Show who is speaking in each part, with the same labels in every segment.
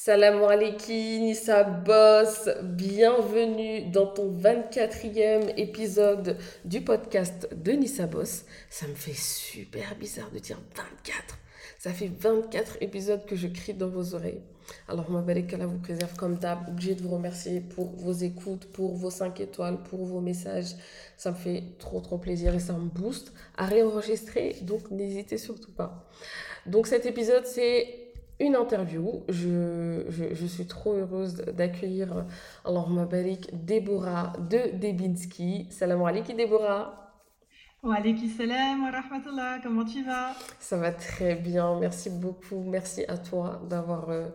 Speaker 1: Salam alaikum, Nissa Boss. Bienvenue dans ton 24e épisode du podcast de Nissa Boss. Ça me fait super bizarre de dire 24. Ça fait 24 épisodes que je crie dans vos oreilles. Alors, ma belle qu'Allah vous préserve comme d'hab. Obligé de vous remercier pour vos écoutes, pour vos 5 étoiles, pour vos messages. Ça me fait trop, trop plaisir et ça me booste à réenregistrer. Donc, n'hésitez surtout pas. Donc, cet épisode, c'est une interview. Je, je, je, suis trop heureuse d'accueillir alors ma balik Déborah de Debinski. Salam alaikum Déborah.
Speaker 2: Wa alaikum salam wa rahmatullah. Comment tu vas?
Speaker 1: Ça va très bien. Merci beaucoup. Merci à toi d'avoir euh,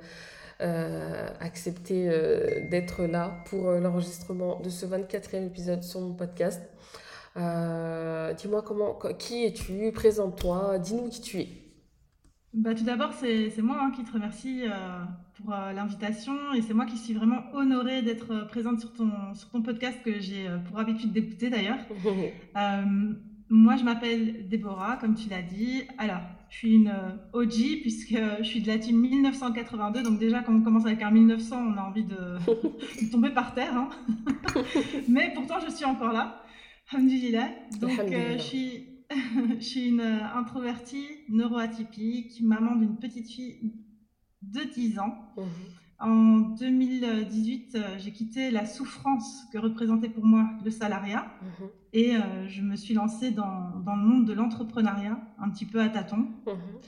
Speaker 1: euh, accepté euh, d'être là pour euh, l'enregistrement de ce 24e épisode sur mon podcast. Euh, Dis-moi comment, qui es-tu? Présente-toi. Dis-nous qui tu es.
Speaker 2: Bah, tout d'abord, c'est moi hein, qui te remercie euh, pour euh, l'invitation et c'est moi qui suis vraiment honorée d'être euh, présente sur ton, sur ton podcast que j'ai pour habitude d'écouter d'ailleurs. Moi, je m'appelle Déborah, comme tu l'as dit. Alors, je suis une OG puisque je suis de la team 1982. Donc déjà, quand on commence avec un 1900, on a envie de, de tomber par terre. hein. Mais pourtant, je suis encore là. Alhamdulillah. Donc, je suis, je suis une euh, introvertie, neuroatypique, maman d'une petite fille de 10 ans.
Speaker 1: Mhm.
Speaker 2: En 2018, euh, j'ai quitté la souffrance que représentait pour moi le salariat
Speaker 1: Mhm.
Speaker 2: et euh, je me suis lancée dans, dans le monde de l'entrepreneuriat, un petit peu à tâtons.
Speaker 1: Mhm.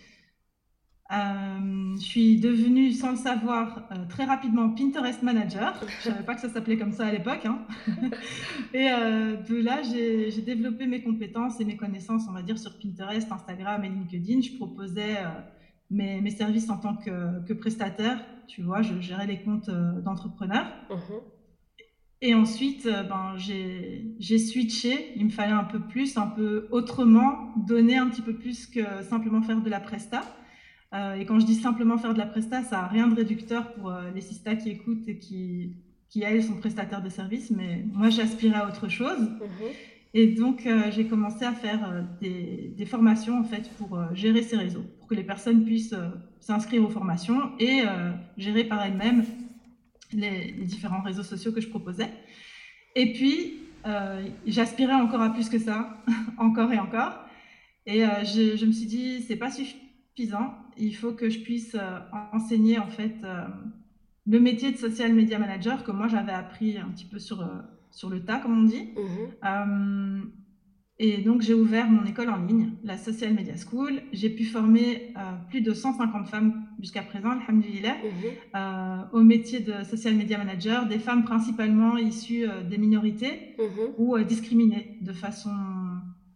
Speaker 2: Euh, je suis devenue, sans le savoir, euh, très rapidement Pinterest manager. Je ne savais pas que ça s'appelait comme ça à l'époque. hein. Et euh, de là, j'ai développé mes compétences et mes connaissances, on va dire, sur Pinterest, Instagram et LinkedIn. Je proposais mes, mes services en tant que, que prestataire. Tu vois, je gérais les comptes d'entrepreneurs.
Speaker 1: Mhm.
Speaker 2: Et ensuite, ben, j'ai switché. Il me fallait un peu plus, un peu autrement, donner un petit peu plus que simplement faire de la presta. Euh, et quand je dis simplement faire de la presta, ça n'a rien de réducteur pour euh, les sistas qui écoutent et qui, qui, elles, sont prestataires de services. Mais moi, j'aspirais à autre chose.
Speaker 1: Mhm.
Speaker 2: Et donc, euh, j'ai commencé à faire euh, des, des formations, en fait, pour euh, gérer ces réseaux, pour que les personnes puissent s'inscrire aux formations et gérer par elles-mêmes les, les différents réseaux sociaux que je proposais. Et puis, j'aspirais encore à plus que ça, encore et encore. Et je, je me suis dit, c'est pas suffisant, il faut que je puisse euh, enseigner en fait euh, le métier de social media manager que moi j'avais appris un petit peu sur, euh, sur le tas, comme on dit.
Speaker 1: Mhm.
Speaker 2: Et donc, j'ai ouvert mon école en ligne, la Social Media School. J'ai pu former euh, plus de 150 femmes jusqu'à présent, alhamdulillah, euh, au métier de social media manager, des femmes principalement issues euh, des minorités
Speaker 1: Mhm.
Speaker 2: ou discriminées de façon,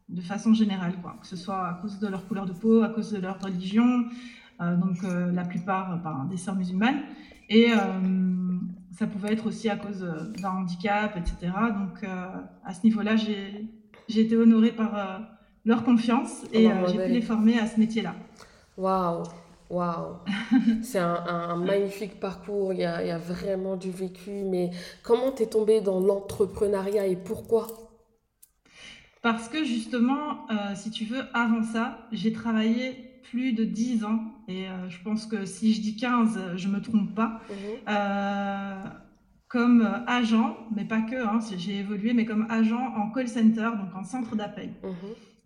Speaker 2: de façon générale, quoi. Que ce soit à cause de leur couleur de peau, à cause de leur religion, euh, donc euh, la plupart euh, ben, des sœurs musulmanes. Et ça pouvait être aussi à cause d'un handicap, etc. Donc à ce niveau-là, j'ai été honorée par leur confiance et
Speaker 1: Allah
Speaker 2: euh, j'ai pu les former à ce métier-là.
Speaker 1: Waouh, waouh. C'est un, un- un magnifique parcours, il y a, il y a vraiment du vécu, mais comment t'es tombée dans l'entrepreneuriat et pourquoi?
Speaker 2: Parce que justement, euh, si tu veux, avant ça, j'ai travaillé plus de 10 ans et euh, je pense que si je dis 15, je me trompe pas,
Speaker 1: Mhm.
Speaker 2: euh, comme agent, mais pas que, hein, j'ai évolué, mais comme agent en call center, donc en centre d'appel.
Speaker 1: Mhm.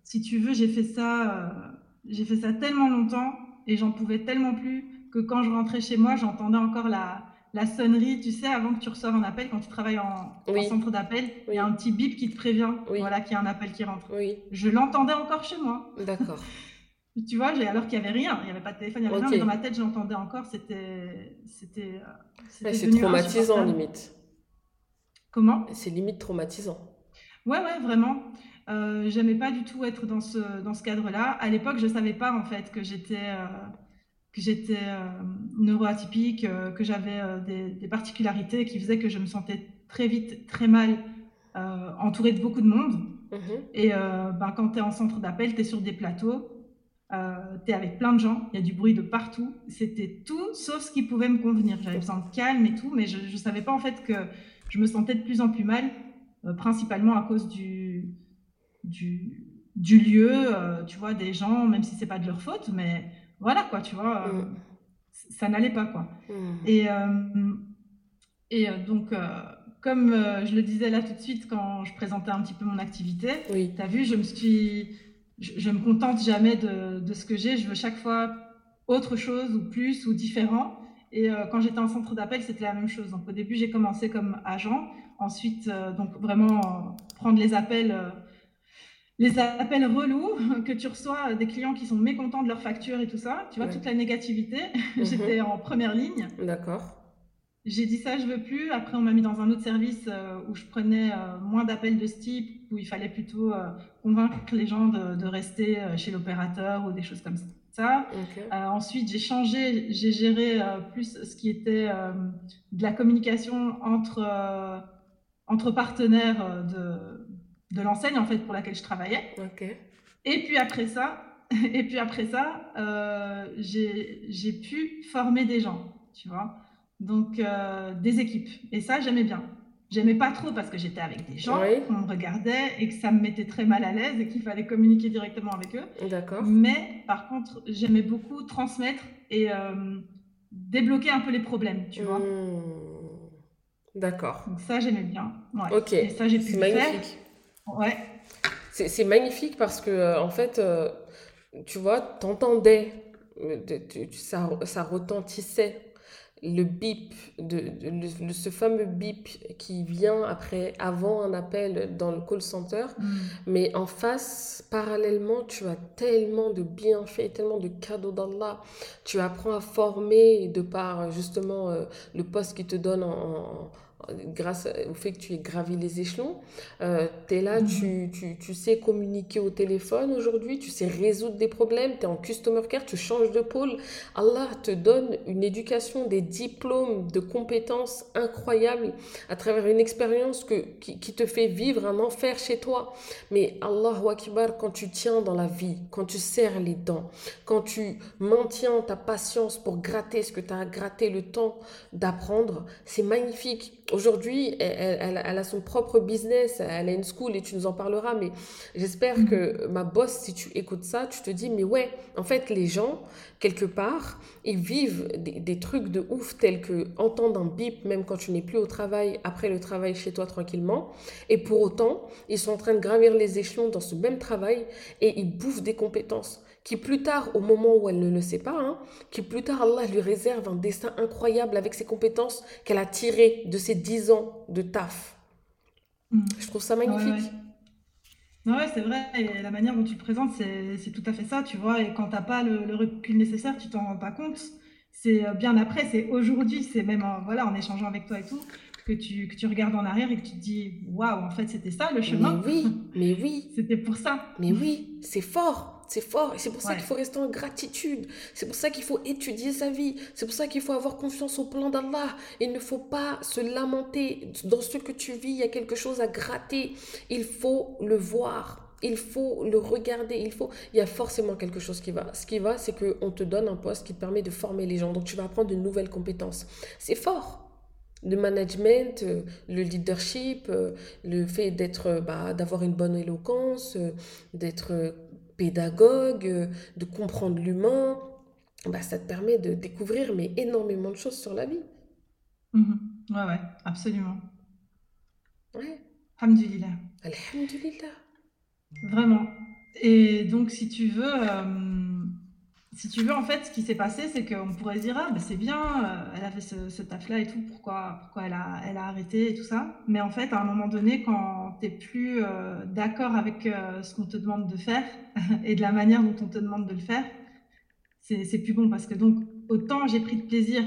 Speaker 2: Si tu veux, j'ai fait ça, j'ai fait ça tellement longtemps et j'en pouvais tellement plus que quand je rentrais chez moi, j'entendais encore la, la sonnerie, tu sais, avant que tu reçoives un appel, quand tu travailles en, centre d'appel, il
Speaker 1: oui,
Speaker 2: y a un petit bip qui te prévient,
Speaker 1: oui,
Speaker 2: voilà, qu'il y a un appel qui rentre. Je l'entendais encore chez moi.
Speaker 1: d'accord.
Speaker 2: Tu vois, alors qu'il n'y avait rien, il n'y avait pas de téléphone, il n'y avait rien, mais dans ma tête, je l'entendais encore, c'était, c'était, euh,
Speaker 1: Ouais, c'est traumatisant limite.
Speaker 2: Comment?
Speaker 1: C'est limite traumatisant.
Speaker 2: Ouais, ouais, vraiment. Euh, j'aimais pas du tout être dans ce, dans ce cadre-là. À l'époque, je savais pas en fait que j'étais euh, que j'étais euh, neuroatypique, euh, que j'avais euh, des, des particularités qui faisaient que je me sentais très vite très mal entourée de beaucoup de monde.
Speaker 1: Mhm.
Speaker 2: Et ben, quand tu es en centre d'appel, tu es sur des plateaux, euh, tu es avec plein de gens, il y a du bruit de partout. C'était tout sauf ce qui pouvait me convenir. J'avais besoin de calme et tout, mais je ne savais pas en fait que je me sentais de plus en plus mal, euh, principalement à cause du, du, du lieu, euh, tu vois, des gens, même si c'est pas de leur faute, mais voilà quoi, tu vois. euh,
Speaker 1: Mm.
Speaker 2: ça n'allait pas, quoi.
Speaker 1: Hmm.
Speaker 2: Et, et donc, comme je le disais là tout de suite quand je présentais un petit peu mon activité,
Speaker 1: Oui.
Speaker 2: tu as vu, je me suis, je, je me contente jamais de, de ce que j'ai. Je veux chaque fois autre chose ou plus ou différent. Et euh, quand j'étais en centre d'appel, c'était la même chose. Donc au début, j'ai commencé comme agent. Ensuite, euh, donc vraiment euh, prendre les appels, euh, les appels relous que tu reçois des clients qui sont mécontents de leur facture et tout ça. Tu vois,
Speaker 1: Ouais.
Speaker 2: toute la négativité.
Speaker 1: Mhm.
Speaker 2: J'étais en première ligne.
Speaker 1: D'accord.
Speaker 2: J'ai dit ça, je veux plus. Après, on m'a mis dans un autre service euh, où je prenais euh, moins d'appels de ce type, où il fallait plutôt euh, convaincre les gens de, de rester chez l'opérateur ou des choses comme ça. Ensuite, j'ai changé, j'ai géré plus ce qui était de la communication entre, entre partenaires de, de l'enseigne en fait pour laquelle je travaillais. Et puis après ça, et puis après ça, euh, j'ai pu former des gens, tu vois. Donc euh, des équipes. Et ça, j'aimais bien. J'aimais pas trop parce que j'étais avec des gens,
Speaker 1: Oui.
Speaker 2: qu'on me regardait et que ça me mettait très mal à l'aise et qu'il fallait communiquer directement avec eux.
Speaker 1: D'accord.
Speaker 2: Mais par contre, j'aimais beaucoup transmettre et euh, débloquer un peu les problèmes, tu vois.
Speaker 1: Hmm. D'accord.
Speaker 2: Donc ça, j'aimais bien. Ouais.
Speaker 1: Ok.
Speaker 2: Et ça, j'ai pu le faire. Ouais.
Speaker 1: C'est magnifique parce que, euh, en fait, euh, tu vois, t'entendais, euh, ça, ça retentissait le bip, de, ce fameux bip qui vient après, avant un appel dans le call center.
Speaker 2: Mm.
Speaker 1: Mais en face, parallèlement, tu as tellement de bienfaits, tellement de cadeaux d'Allah. Tu apprends à former de par justement euh, le poste qui te donne en, en- grâce au fait que tu aies gravi les échelons. tu es là,
Speaker 2: Mhm.
Speaker 1: tu, tu, tu sais communiquer au téléphone aujourd'hui, tu sais résoudre des problèmes, tu es en customer care, tu changes de pôle. Allah te donne une éducation, des diplômes, de compétences incroyables à travers une expérience que, qui, qui te fait vivre un enfer chez toi. Mais Allahu Akbar, quand tu tiens dans la vie, quand tu serres les dents, quand tu maintiens ta patience pour gratter ce que tu as gratté le temps d'apprendre, c'est magnifique. Aujourd'hui, elle, elle- elle a son propre business, elle a une school et tu nous en parleras, mais j'espère
Speaker 2: Mhm.
Speaker 1: que ma boss, si tu écoutes ça, tu te dis, mais ouais, en fait, les gens, quelque part, ils vivent des, des trucs de ouf tels que entendre un bip même quand tu n'es plus au travail, après le travail chez toi tranquillement. Et pour autant, ils sont en train de gravir les échelons dans ce même travail et ils bouffent des compétences qui plus tard, au moment où elle ne le sait pas, hein, qui plus tard, Allah lui réserve un destin incroyable avec ses compétences qu'elle a tirées de ses 10 ans de taf.
Speaker 2: Mm.
Speaker 1: Je trouve ça magnifique.
Speaker 2: ouais. Non, ouais, c'est vrai. Et la manière dont tu te présentes, c'est, tout à fait ça, tu vois. Et quand t'as pas le, le recul nécessaire, tu t'en rends pas compte. C'est euh, bien après, c'est aujourd'hui, c'est même en, voilà, en échangeant avec toi et tout, que tu, que tu regardes en arrière et que tu te dis, waouh, en fait, c'était ça le
Speaker 1: Mais
Speaker 2: chemin.
Speaker 1: oui, mais oui,
Speaker 2: C'était pour ça.
Speaker 1: mais oui, c'est fort, c'est fort. Et c'est pour ça
Speaker 2: Ouais.
Speaker 1: qu'il faut rester en gratitude. C'est pour ça qu'il faut étudier sa vie. C'est pour ça qu'il faut avoir confiance au plan d'Allah. Il ne faut pas se lamenter. Dans ce que tu vis, il y a quelque chose à gratter. Il faut le voir. Il faut le regarder. Il faut. Il y a forcément quelque chose qui va. Ce qui va, c'est qu'on te donne un poste qui te permet de former les gens. Donc tu vas apprendre de nouvelles compétences. C'est fort. Le management, euh, le leadership, euh, le fait d'être, euh, bah, d'avoir une bonne éloquence, d'être pédagogue, euh, de comprendre l'humain, bah, ça te permet de découvrir mais énormément de choses sur la vie.
Speaker 2: Mhm. Ouais, ouais, absolument.
Speaker 1: Ouais.
Speaker 2: Alhamdulillah.
Speaker 1: Alhamdulillah.
Speaker 2: Vraiment. Et donc, si tu veux, euh, si tu veux, en fait, ce qui s'est passé, c'est qu'on pourrait se dire, ah, ben c'est bien, euh, elle a fait ce, ce taf-là et tout, pourquoi, pourquoi elle a, elle a arrêté et tout ça. Mais en fait, à un moment donné, quand plus euh, d'accord avec euh, ce qu'on te demande de faire et de la manière dont on te demande de le faire, c'est, plus bon parce que donc, autant j'ai pris de plaisir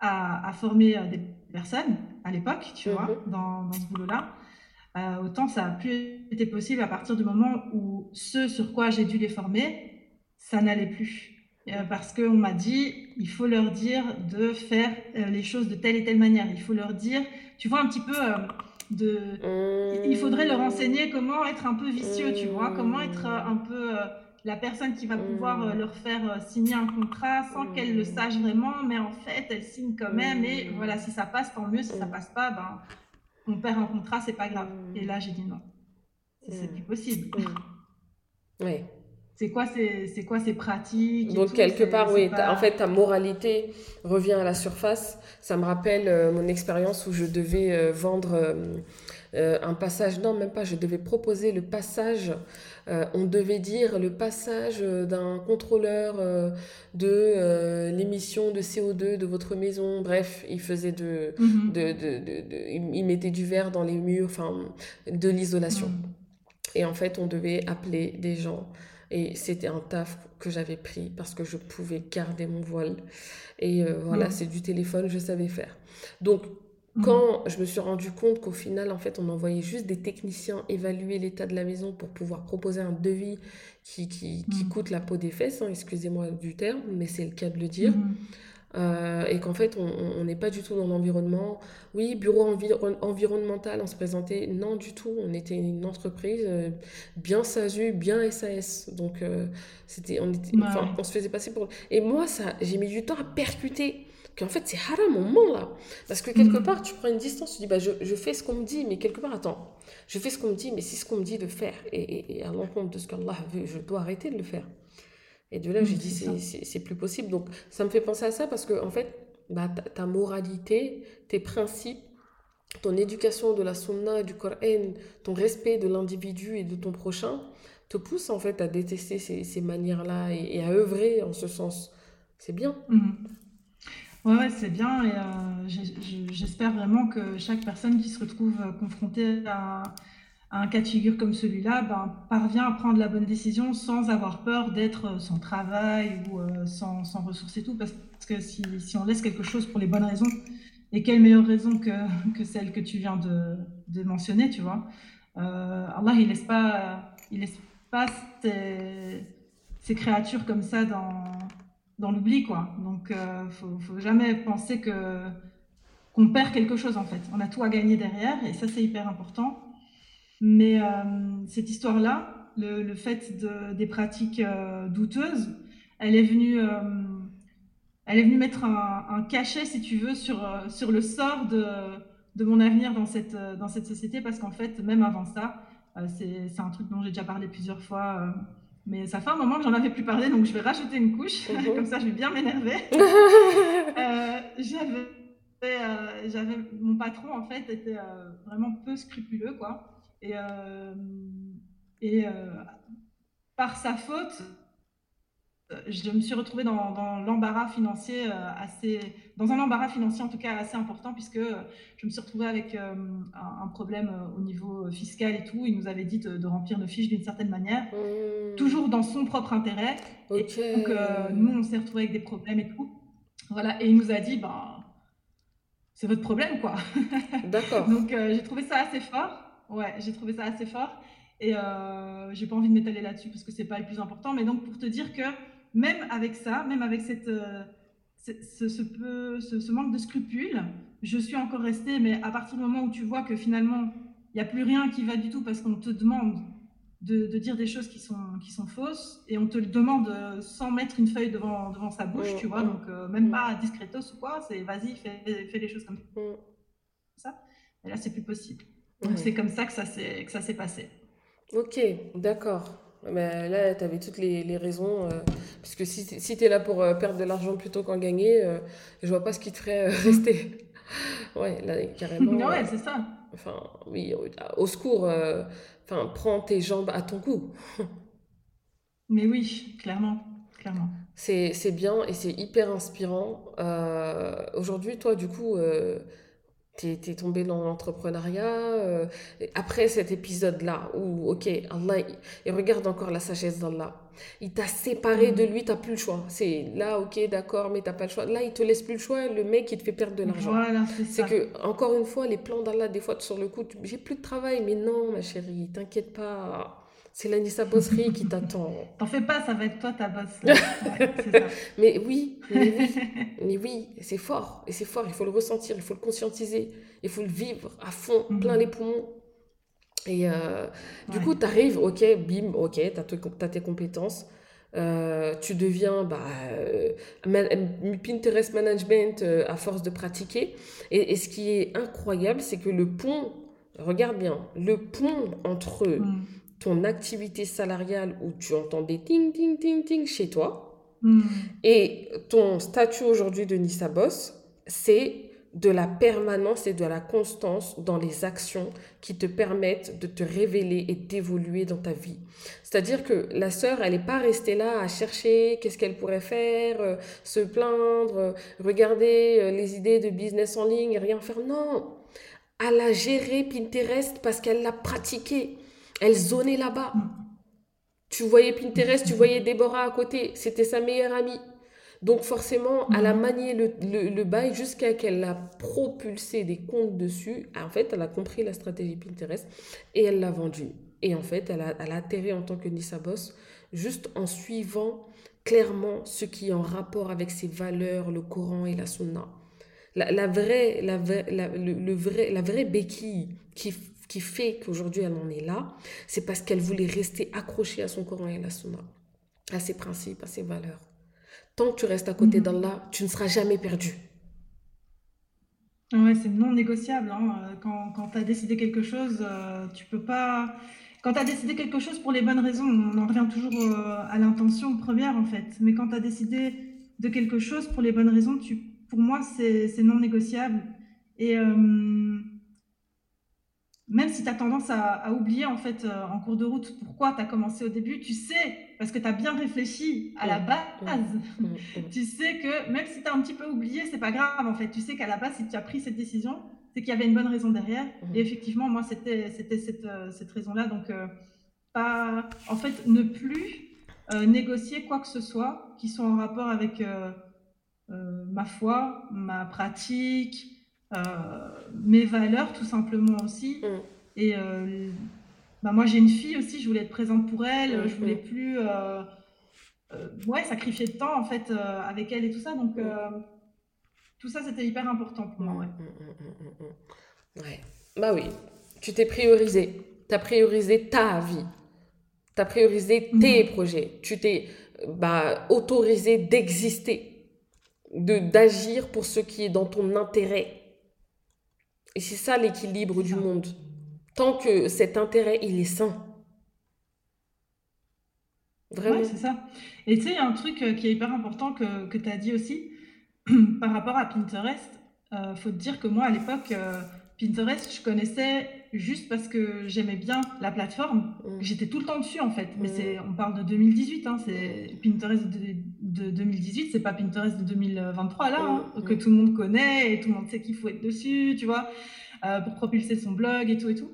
Speaker 2: à, à former euh, des personnes à l'époque, tu
Speaker 1: Mhm.
Speaker 2: vois, dans, dans ce boulot-là. Euh, autant ça a plus été possible à partir du moment où ce sur quoi j'ai dû les former, ça n'allait plus. Euh, parce qu'on m'a dit, il faut leur dire de faire euh, les choses de telle et telle manière. Il faut leur dire, tu vois, un petit peu Il faudrait leur enseigner comment être un peu vicieux, tu vois, comment être euh, un peu euh, la personne qui va pouvoir euh, leur faire euh, signer un contrat sans qu'elle le sache vraiment, mais en fait, elle signe quand même. Et voilà, si ça passe, tant mieux. Si ça passe pas, ben, on perd un contrat, c'est pas grave. Et là, j'ai dit non. C'est plus possible.
Speaker 1: Ouais.
Speaker 2: C'est quoi c'est quoi ces pratiques
Speaker 1: Donc quelque part, oui, en fait, ta moralité revient à la surface. Ça me rappelle euh, mon expérience où je devais euh, vendre euh, un passage, non, même pas, je devais proposer le passage, on devait dire le passage d'un contrôleur de l'émission de CO2 de votre maison. Bref, il faisait de, mhm. de, de, de, il mettait du verre dans les murs, enfin, de l'isolation. Mhm. Et en fait, on devait appeler des gens et c'était un taf que j'avais pris parce que je pouvais garder mon voile. Et euh, voilà, c'est du téléphone, je savais faire. Donc, quand je me suis rendu compte qu'au final, en fait, on envoyait juste des techniciens évaluer l'état de la maison pour pouvoir proposer un devis qui, qui, qui coûte la peau des fesses, hein, excusez-moi du terme, mais c'est le cas de le dire. Euh, et qu'en fait, on n'est pas du tout dans l'environnement. Oui, bureau environnemental, on se présentait. Non, du tout. On était une entreprise euh, bien SASU, bien SAS. Donc, euh, c'était, on, était, on se faisait passer pour. Et moi, ça, j'ai mis du temps à percuter qu'en fait, c'est haram au moment là. Parce que quelque mm. part, tu prends une distance, tu dis, bah, je, je fais ce qu'on me dit, mais quelque part, attends, je fais ce qu'on me dit, mais c'est ce qu'on me dit de faire. Et, et, et à l'encontre de ce qu'Allah veut, je dois arrêter de le faire. Et de là, j'ai dit, c'est plus possible. Donc, ça me fait penser à ça parce que, en fait, bah, ta, moralité, tes principes, ton éducation de la sunna, du Coran, ton respect de l'individu et de ton prochain, te pousse en fait à détester ces, ces manières-là et, à œuvrer en ce sens. C'est bien.
Speaker 2: Mhm. Ouais, c'est bien. Et euh, j'espère vraiment que chaque personne qui se retrouve confrontée à un cas de figure comme celui-là ben, parvient à prendre la bonne décision sans avoir peur d'être sans travail ou euh, sans, sans, ressources et tout. Parce que si, si, on laisse quelque chose pour les bonnes raisons, et quelle meilleure raison que, que celle que tu viens de, de mentionner, tu vois. Euh, Allah, il laisse pas, il laisse pas ces, ces créatures comme ça dans, dans l'oubli, quoi. Donc, euh, faut, faut jamais penser que qu'on perd quelque chose, en fait. On a tout à gagner derrière, et ça, c'est hyper important. Mais euh, cette histoire-là, le, fait de, des pratiques euh, douteuses, elle est venue, euh, elle est venue mettre un, cachet, si tu veux, sur, sur le sort de, de mon avenir dans cette, dans cette société, parce qu'en fait, même avant ça, c'est un truc dont j'ai déjà parlé plusieurs fois. Mais ça fait un moment que j'en avais plus parlé, donc je vais rajouter une couche, mhm. comme ça je vais bien m'énerver. j'avais, mon patron en fait était vraiment peu scrupuleux, quoi. Et, euh, et euh, par sa faute, je me suis retrouvée dans, l'embarras financier euh, assez, dans un embarras financier en tout cas assez important puisque je me suis retrouvée avec un, problème au niveau fiscal et tout. Il nous avait dit de, remplir nos fiches d'une certaine manière, mmh. toujours dans son propre intérêt. Et donc nous, on s'est retrouvés avec des problèmes et tout. Voilà, et il nous a dit, ben, c'est votre problème quoi. D'accord. donc j'ai trouvé ça assez fort. Ouais, j'ai trouvé ça assez fort. Et euh, j'ai pas envie de m'étaler là-dessus parce que c'est pas le plus important. Mais donc, pour te dire que même avec ça, même avec cette, euh, ce, ce, peu, ce, manque de scrupules, je suis encore restée. Mais à partir du moment où tu vois que finalement, il n'y a plus rien qui va du tout parce qu'on te demande de, de, dire des choses qui sont, qui sont fausses et on te le demande euh, sans mettre une feuille devant, devant sa bouche, tu vois. Donc, euh, même pas discretos ou quoi, c'est vas-y, fais, fais les choses comme ça. Et là, c'est plus possible. Donc c'est comme ça que ça s'est, que ça s'est passé.
Speaker 1: Ok, d'accord. Mais là, tu avais toutes les, les raisons. Euh, parce que si, si tu es là pour euh, perdre de l'argent plutôt qu'en gagner, euh, je vois pas ce qui te ferait rester. ouais, là, carrément.
Speaker 2: ouais, c'est ça.
Speaker 1: Enfin, oui, au secours. Enfin, prends tes jambes à ton cou.
Speaker 2: Mais oui, clairement. clairement.
Speaker 1: C'est, c'est bien et c'est hyper inspirant. aujourd'hui, toi, du coup tu es, tombé dans l'entrepreneuriat. Euh, après cet épisode-là, où, ok, Allah, et regarde encore la sagesse d'Allah. Il t'a séparé de lui, tu plus le choix. C'est là, ok, d'accord, mais tu pas le choix. Là, il te laisse plus le choix, le mec, il te fait perdre de l'argent.
Speaker 2: Voilà, c'est
Speaker 1: que, encore une fois, les plans d'Allah, des fois, sur le coup, j'ai plus de travail. Mais non, ma chérie, t'inquiète pas c'est l'Anissa Bosserie qui t'attend.
Speaker 2: T'en fais pas, ça va être toi ta bosse.
Speaker 1: mais oui, mais oui, mais oui, c'est fort. Et c'est fort, il faut le ressentir, il faut le conscientiser, il faut le vivre à fond, mhm. plein les poumons. Et euh, du coup, tu arrives, ok, bim, ok, tu as, tes compétences. Euh, tu deviens bah, euh, Pinterest Management à force de pratiquer. Et, ce qui est incroyable, c'est que le pont, regarde bien, le pont entre ton activité salariale où tu entends des ting, ting, ting, ting chez toi.
Speaker 2: Hmm.
Speaker 1: Et ton statut aujourd'hui de Nissa Boss, c'est de la permanence et de la constance dans les actions qui te permettent de te révéler et d'évoluer dans ta vie. C'est-à-dire que la sœur, elle n'est pas restée là à chercher qu'est-ce qu'elle pourrait faire, euh, se plaindre, euh, regarder euh, les idées de business en ligne et rien faire. Non, elle a géré Pinterest parce qu'elle l'a pratiqué. Elle zonait là-bas. Tu voyais Pinterest, tu voyais Déborah à côté. C'était sa meilleure amie. Donc forcément, elle a manié le, le, le bail jusqu'à qu'elle a propulsé des comptes dessus. En fait, elle a compris la stratégie Pinterest et elle l'a vendu. Et en fait, elle a, elle a atterri en tant que Nissa Boss juste en suivant clairement ce qui est en rapport avec ses valeurs, le Coran et la Sunna. La, la vraie, la, la, le, le vrai, la vraie béquille qui, qui fait qu'aujourd'hui elle en est là, c'est parce qu'elle voulait rester accrochée à son Coran et à la Sunna, à ses principes, à ses valeurs. Tant que tu restes à côté
Speaker 2: Mhm.
Speaker 1: d'Allah, tu ne seras jamais perdu.
Speaker 2: Ouais, c'est non négociable. hein. Quand, quand tu as décidé quelque chose, euh, tu peux pas. Quand tu as décidé quelque chose pour les bonnes raisons, on en revient toujours euh, à l'intention première en fait. Mais quand tu as décidé de quelque chose pour les bonnes raisons, tu, pour moi, c'est c'est non négociable. Et euh, même si tu as tendance à, à oublier en fait euh, en cours de route pourquoi tu as commencé au début, tu sais, parce que tu as bien réfléchi à la base. Tu sais que même si tu as un petit peu oublié, c'est pas grave en fait. Tu sais qu'à la base, si tu as pris cette décision, c'est qu'il y avait une bonne raison derrière. Et effectivement, moi, c'était cette, euh, cette raison-là. Donc, euh, pas, en fait, ne plus euh, négocier quoi que ce soit qui soit en rapport avec ma foi, ma pratique, mes valeurs, tout simplement aussi.
Speaker 1: Mm.
Speaker 2: Et euh, bah, moi, j'ai une fille aussi, je voulais être présente pour elle, je voulais plus euh, euh, ouais, sacrifier de temps en fait euh, avec elle et tout ça. Donc, euh, tout ça, c'était hyper important pour moi. Ouais.
Speaker 1: Mm, mm, mm, mm, mm. Ouais. Bah oui, tu t'es priorisé. Tu as priorisé ta vie. Tu as priorisé tes projets. Tu t'es euh, bah, autorisé d'exister, de d'agir pour ce qui est dans ton intérêt. Et c'est ça l'équilibre du monde. Tant que cet intérêt, il est sain. Vraiment.
Speaker 2: Ouais, c'est ça. Et tu sais, il y a un truc euh, qui est hyper important que, que tu as dit aussi par rapport à Pinterest. Euh, faut te dire que moi, à l'époque, euh, Pinterest, je connaissais juste parce que j'aimais bien la plateforme.
Speaker 1: Mm.
Speaker 2: J'étais tout le temps dessus, en fait. Mais
Speaker 1: Mm.
Speaker 2: c'est, on parle de 2018, hein, c'est Pinterest de, de 2018, c'est pas Pinterest de 2023, là, hein,
Speaker 1: Mm,
Speaker 2: que tout le monde connaît et tout le monde sait qu'il faut être dessus, tu vois, euh, pour propulser son blog et tout et tout.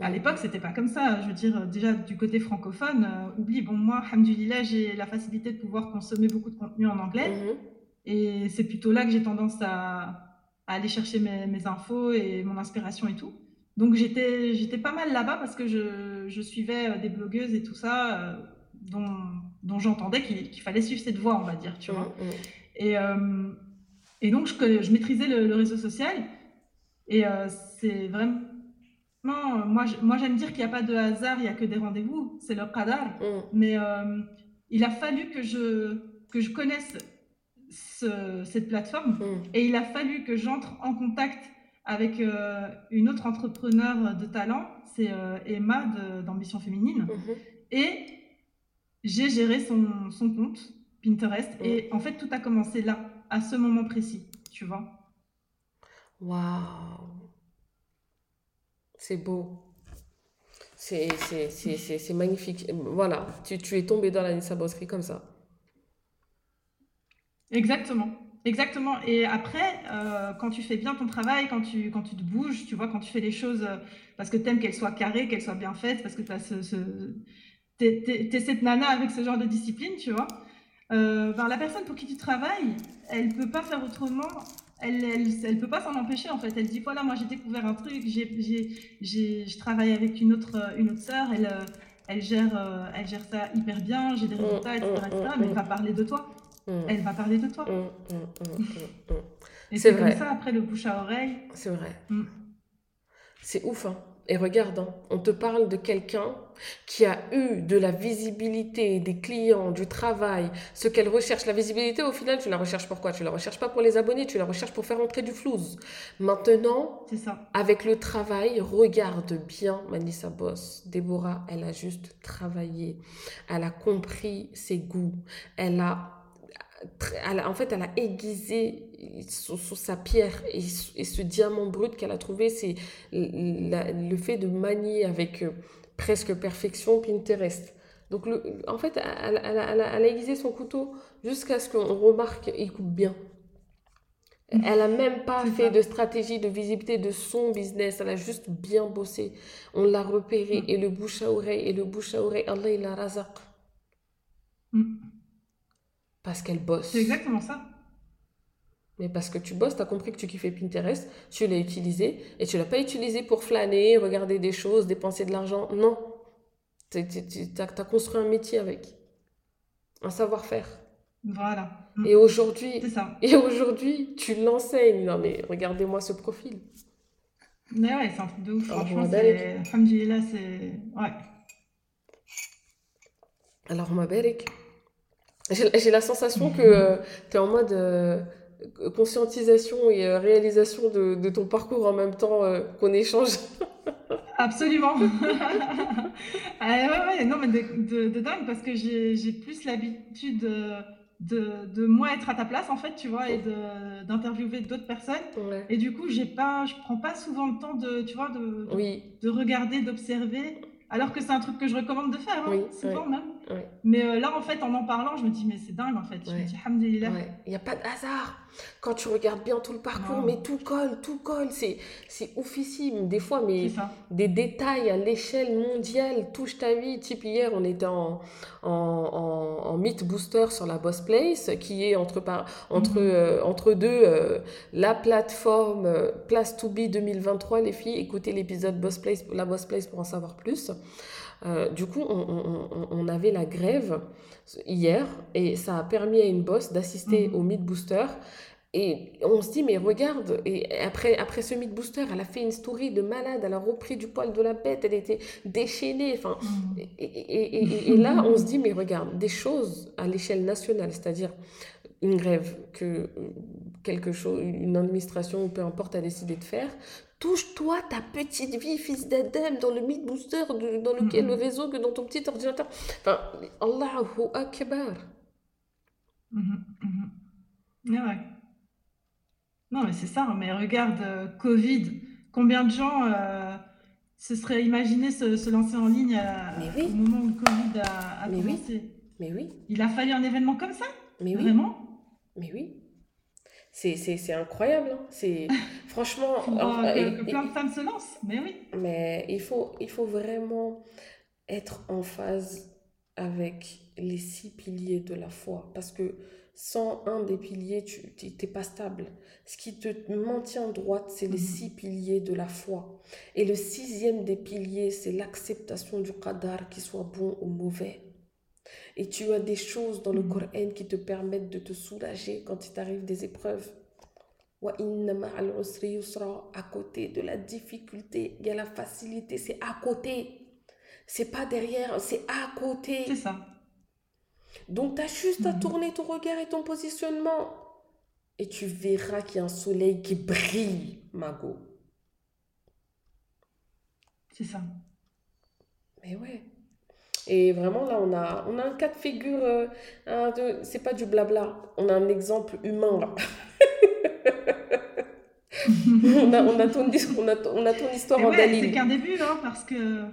Speaker 2: À l'époque, c'était pas comme ça. Je veux dire, déjà du côté francophone, euh, oublie, bon, moi, Alhamdoulilah, j'ai la facilité de pouvoir consommer beaucoup de contenu en anglais.
Speaker 1: Mhm.
Speaker 2: Et c'est plutôt là que j'ai tendance à, à aller chercher mes, mes infos et mon inspiration et tout. Donc j'étais, j'étais pas mal là-bas parce que je, je suivais euh, des blogueuses et tout ça euh, dont, dont j'entendais qu'il qu'il fallait suivre cette voie, on va dire, tu vois.
Speaker 1: Mm, mm.
Speaker 2: Et, euh, et donc, je, je maîtrisais le, le réseau social. Et euh, c'est vraiment. Moi, moi, j'aime dire qu'il n'y a pas de hasard, il n'y a que des rendez-vous. C'est le qadar.
Speaker 1: Mm.
Speaker 2: Mais il a fallu que je, que je connaisse ce- cette plateforme. Et il a fallu que j'entre en contact avec euh, une autre entrepreneur de talent. C'est euh, Emma d'Ambition Féminine.
Speaker 1: Mhm.
Speaker 2: Et j'ai géré son, son compte Pinterest. Et en fait, tout a commencé là, à ce moment précis, tu vois.
Speaker 1: Waouh. C'est beau. C'est magnifique. Voilà, tu, tu es tombé dans la Nissa Bosserie comme ça.
Speaker 2: Exactement. Exactement. Et après, euh, quand tu fais bien ton travail, quand tu, quand tu te bouges, tu vois, quand tu fais les choses euh, parce que tu aimes qu'elles soient carrées, qu'elles soient bien faites, parce que tu ce, t'es cette nana avec ce genre de discipline, tu vois. Euh, ben, la personne pour qui tu travailles, elle peut pas faire autrement. Elle, elle, elle peut pas s'en empêcher en fait. Elle dit voilà, moi j'ai découvert un truc, j'ai, je travaille avec une autre, une autre sœur, elle, euh, elle, gère, elle gère ça hyper bien, j'ai des
Speaker 1: Mm,
Speaker 2: résultats, etc. etc. mais elle va parler de toi.
Speaker 1: Mm.
Speaker 2: Elle va parler de toi.
Speaker 1: Mm, mm, mm, mm, mm.
Speaker 2: Et
Speaker 1: C'est
Speaker 2: comme ça, après le bouche à oreille.
Speaker 1: C'est vrai. C'est ouf, hein. Et regarde, hein, on te parle de quelqu'un qui a eu de la visibilité des clients, du travail, ce qu'elle recherche. La visibilité, au final, tu la recherches pourquoi Tu la recherches pas pour les abonnés, tu la recherches pour faire entrer du flouze. Maintenant,
Speaker 2: ça.
Speaker 1: avec le travail, regarde bien Manissa Boss. Déborah, elle a juste travaillé. Elle a compris ses goûts. Elle a en fait, elle a aiguisé sur, sa pierre et, ce diamant brut qu'elle a trouvé, c'est le fait de manier avec euh, presque perfection Pinterest. Donc, le, en fait, elle, a, aiguisé son couteau jusqu'à ce qu'on remarque qu'il coupe bien. Elle n'a même pas fait de stratégie de visibilité de son business. Elle a juste bien bossé. On l'a repéré. Mm. Et le bouche à oreille, et le bouche à oreille, Allah, il a razaq. Mm. Parce qu'elle bosse.
Speaker 2: C'est exactement ça.
Speaker 1: Mais parce que tu bosses, tu as compris que tu kiffais Pinterest, tu l'as utilisé, et tu l'as pas utilisé pour flâner, regarder des choses, dépenser de l'argent. Non. Tu as, construit un métier avec. Un savoir-faire.
Speaker 2: Voilà.
Speaker 1: Et aujourd'hui,
Speaker 2: c'est ça.
Speaker 1: Et aujourd'hui, tu l'enseignes. Non mais regardez-moi ce profil.
Speaker 2: Mais ouais, c'est un truc de ouf. Franchement, c'est... là, c'est... Ouais.
Speaker 1: Alors, ma belle, j'ai la sensation que euh, tu es en mode euh, conscientisation et euh, réalisation de, de, ton parcours en même temps qu'on échange.
Speaker 2: Absolument. ouais, ouais, non, mais de, de, dingue parce que j'ai plus l'habitude de, de, moi être à ta place en fait, tu vois, et d'interviewer d'autres personnes. Et du coup, j'ai pas, je prends pas souvent le temps de, tu vois, de,
Speaker 1: oui.
Speaker 2: de regarder, d'observer. Alors que c'est un truc que je recommande de faire, hein, souvent même. Mais euh, là, en fait, en en parlant, je me dis, mais c'est dingue, en fait. Je me dis.
Speaker 1: Il n'y a pas de hasard. Quand tu regardes bien tout le parcours, mais tout colle, tout colle. C'est, c'est oufissime. Des fois, mais des détails à l'échelle mondiale touchent ta vie. Type, hier, on était en, en, en, Meet Booster sur la Boss Place, qui est entre, par, entre, mhm. euh, entre deux, euh, la plateforme Place to Be 2023, les filles. Écoutez l'épisode Boss Place, la Boss Place pour en savoir plus. Euh, du coup, on, avait la grève hier et ça a permis à une boss d'assister mhm. au Meet Booster. Et on se dit, mais regarde, et après, après ce Meet Booster, elle a fait une story de malade, elle a repris du poil de la bête, elle était déchaînée. Enfin, mhm. et, et, là, on se dit, mais regarde, des choses à l'échelle nationale, c'est-à-dire une grève que quelque chose, une administration, peu importe, a décidé de faire, touche-toi ta petite vie, fils d'Adam, dans le Meet Booster, dans lequel le réseau, que dans ton petit ordinateur. Enfin, Allahu Akbar.
Speaker 2: ouais. Non, mais c'est ça, hein, mais regarde, euh, Covid, combien de gens euh, se seraient imaginés se, lancer en ligne au moment où le Covid a, commencé?
Speaker 1: Mais oui.
Speaker 2: Il a fallu un événement comme ça?
Speaker 1: Mais
Speaker 2: oui. Vraiment?
Speaker 1: Mais oui. C'est incroyable. Hein. C'est franchement.
Speaker 2: que, plein de femmes se lancent, mais oui.
Speaker 1: Mais il faut, il faut vraiment être en phase avec les six piliers de la foi. Parce que sans un des piliers, tu n'es pas stable. Ce qui te maintient droite, c'est les mhm. six piliers de la foi. Et le sixième des piliers, c'est l'acceptation du qadar, qu'il soit bon ou mauvais. Et tu as des choses dans le mm. Coran qui te permettent de te soulager quand il t'arrive des épreuves. À côté de la difficulté, il y a la facilité, c'est à côté. C'est pas derrière, c'est à côté.
Speaker 2: C'est ça.
Speaker 1: Donc tu as juste à mm. tourner ton regard et ton positionnement. Et tu verras qu'il y a un soleil qui brille, Mago.
Speaker 2: C'est ça.
Speaker 1: Mais ouais. Et vraiment, là, on a, on a un cas de figure, euh, c'est pas du blabla, on a un exemple humain, là. on, a, on, a ton, on, a, on a ton histoire en
Speaker 2: ouais, C'est qu'un début, hein, parce que.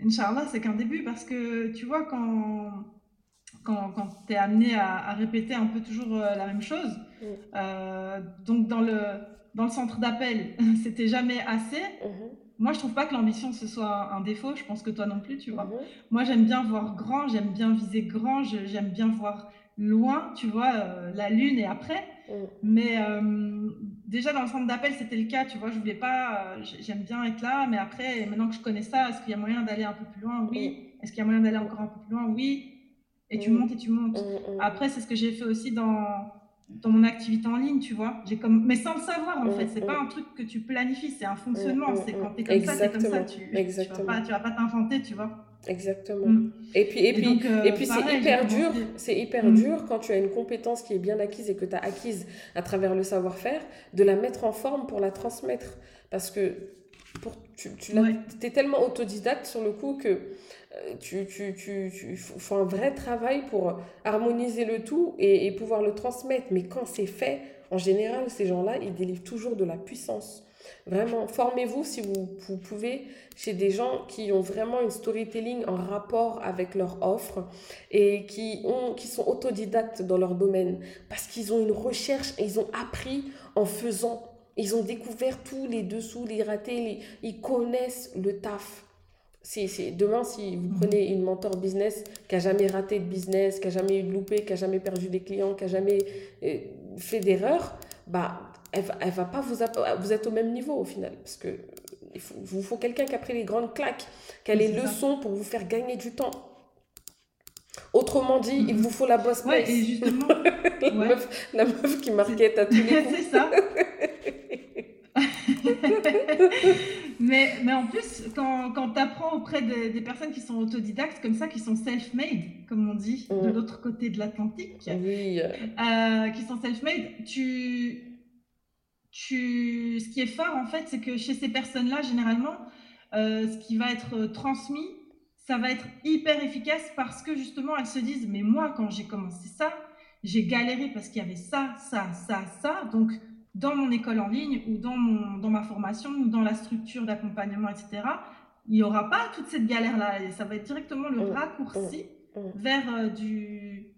Speaker 2: Inch'Allah, c'est qu'un début, parce que tu vois, quand, quand, quand tu es amené à, à, répéter un peu toujours euh, la même chose, mm. euh, donc dans le, dans le centre d'appel, c'était jamais assez. Mm-hmm moi, je trouve pas que l'ambition ce soit un défaut. Je pense que toi non plus, tu vois. Mhm. Moi, j'aime bien voir grand, j'aime bien viser grand, j'aime bien voir loin, tu vois, euh, la lune et après. Mhm. Mais euh, déjà dans le centre d'appel, c'était le cas, tu vois. Je voulais pas, euh, j'aime bien être là, mais après, maintenant que je connais ça, est-ce qu'il y a moyen d'aller un peu plus loin? Oui. Mhm. Est-ce qu'il y a moyen d'aller encore un peu plus loin? Oui. Et tu montes et tu montes. Après, c'est ce que j'ai fait aussi dans dans mon activité en ligne, tu vois. J'ai comme, mais sans le savoir en fait. C'est pas un truc que tu planifies, c'est un fonctionnement. C'est quand t'es comme ça, c'est comme ça. Tu, tu vas pas, tu vas pas t'inventer, tu vois.
Speaker 1: Exactement. Mm. Et puis, et puis, et, puis c'est hyper dur. C'est hyper mm. dur quand tu as une compétence qui est bien acquise et que tu as acquise à travers le savoir-faire, de la mettre en forme pour la transmettre. Parce que pour, tu, tu es tellement autodidacte sur le coup que euh, tu, tu, tu, tu fais un vrai travail pour harmoniser le tout et, et pouvoir le transmettre. Mais quand c'est fait, en général, ces gens-là, ils délivrent toujours de la puissance. Vraiment, formez-vous si vous, vous, pouvez chez des gens qui ont vraiment une storytelling en rapport avec leur offre et qui, ont, qui sont autodidactes dans leur domaine parce qu'ils ont une recherche et ils ont appris en faisant. Ils ont découvert tous les dessous, les ratés, ils connaissent le taf. C'est, demain, si vous prenez une mentor business qui a jamais raté de business, qui a jamais eu de loupé, qui a jamais perdu des clients, qui a jamais euh, fait d'erreur, bah, elle, elle va pas vous, vous êtes au même niveau au final. Parce que il vous faut quelqu'un qui a pris les grandes claques, qui a les leçons pour vous faire gagner du temps. Autrement dit, il vous faut la bosse
Speaker 2: ouais, et justement,
Speaker 1: la, meuf, la, meuf, qui marquait à tous les coups.
Speaker 2: C'est ça. mais, mais en plus, quand, quand tu apprends auprès des personnes qui sont autodidactes, comme ça, qui sont self-made, comme on dit, de mm. l'autre côté de l'Atlantique,
Speaker 1: oui.
Speaker 2: euh, qui sont self-made, tu, tu... ce qui est fort, en fait, c'est que chez ces personnes-là, généralement, euh, ce qui va être transmis, ça va être hyper efficace parce que justement, elles se disent, mais moi, quand j'ai commencé ça, j'ai galéré parce qu'il y avait ça, ça, ça, ça. Donc, dans mon école en ligne ou dans, mon, dans ma formation ou dans la structure d'accompagnement, etc., il n'y aura pas toute cette galère-là. Et ça va être directement le mm, raccourci mm, mm. vers euh, du,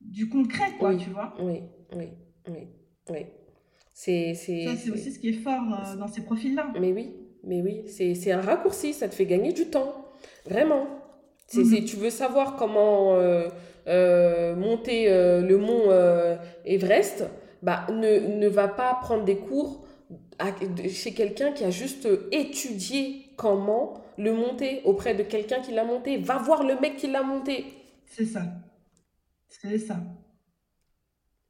Speaker 2: du concret, quoi, tu vois.
Speaker 1: Oui, oui, oui, oui. C'est,
Speaker 2: c'est, ça, c'est aussi ce qui est fort euh, dans ces profils-là.
Speaker 1: Mais oui, mais oui, c'est, c'est un raccourci, ça te fait gagner du temps. Vraiment. C'est, mm-hmm. tu veux savoir comment euh, monter le mont Everest, bah, ne, ne va pas prendre des cours chez quelqu'un qui a juste étudié comment le monter auprès de quelqu'un qui l'a monté. Va voir le mec qui l'a monté.
Speaker 2: C'est ça. C'est ça.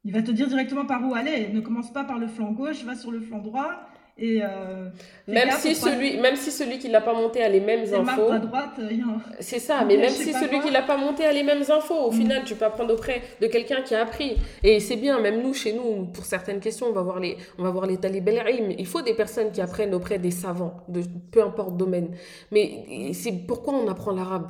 Speaker 2: Il va te dire directement par où aller. Ne commence pas par le flanc gauche, va sur le flanc droit. Et euh,
Speaker 1: même, si celui, même si celui qui l'a pas monté a les mêmes infos. C'est ça, mais même si celui qui l'a pas monté a les mêmes infos, au mm. final, tu peux apprendre auprès de quelqu'un qui a appris. Et c'est bien, même nous, chez nous, pour certaines questions, on va voir les, on va voir les Il faut des personnes qui apprennent auprès des savants, de peu importe domaine. Mais c'est pourquoi on apprend l'arabe?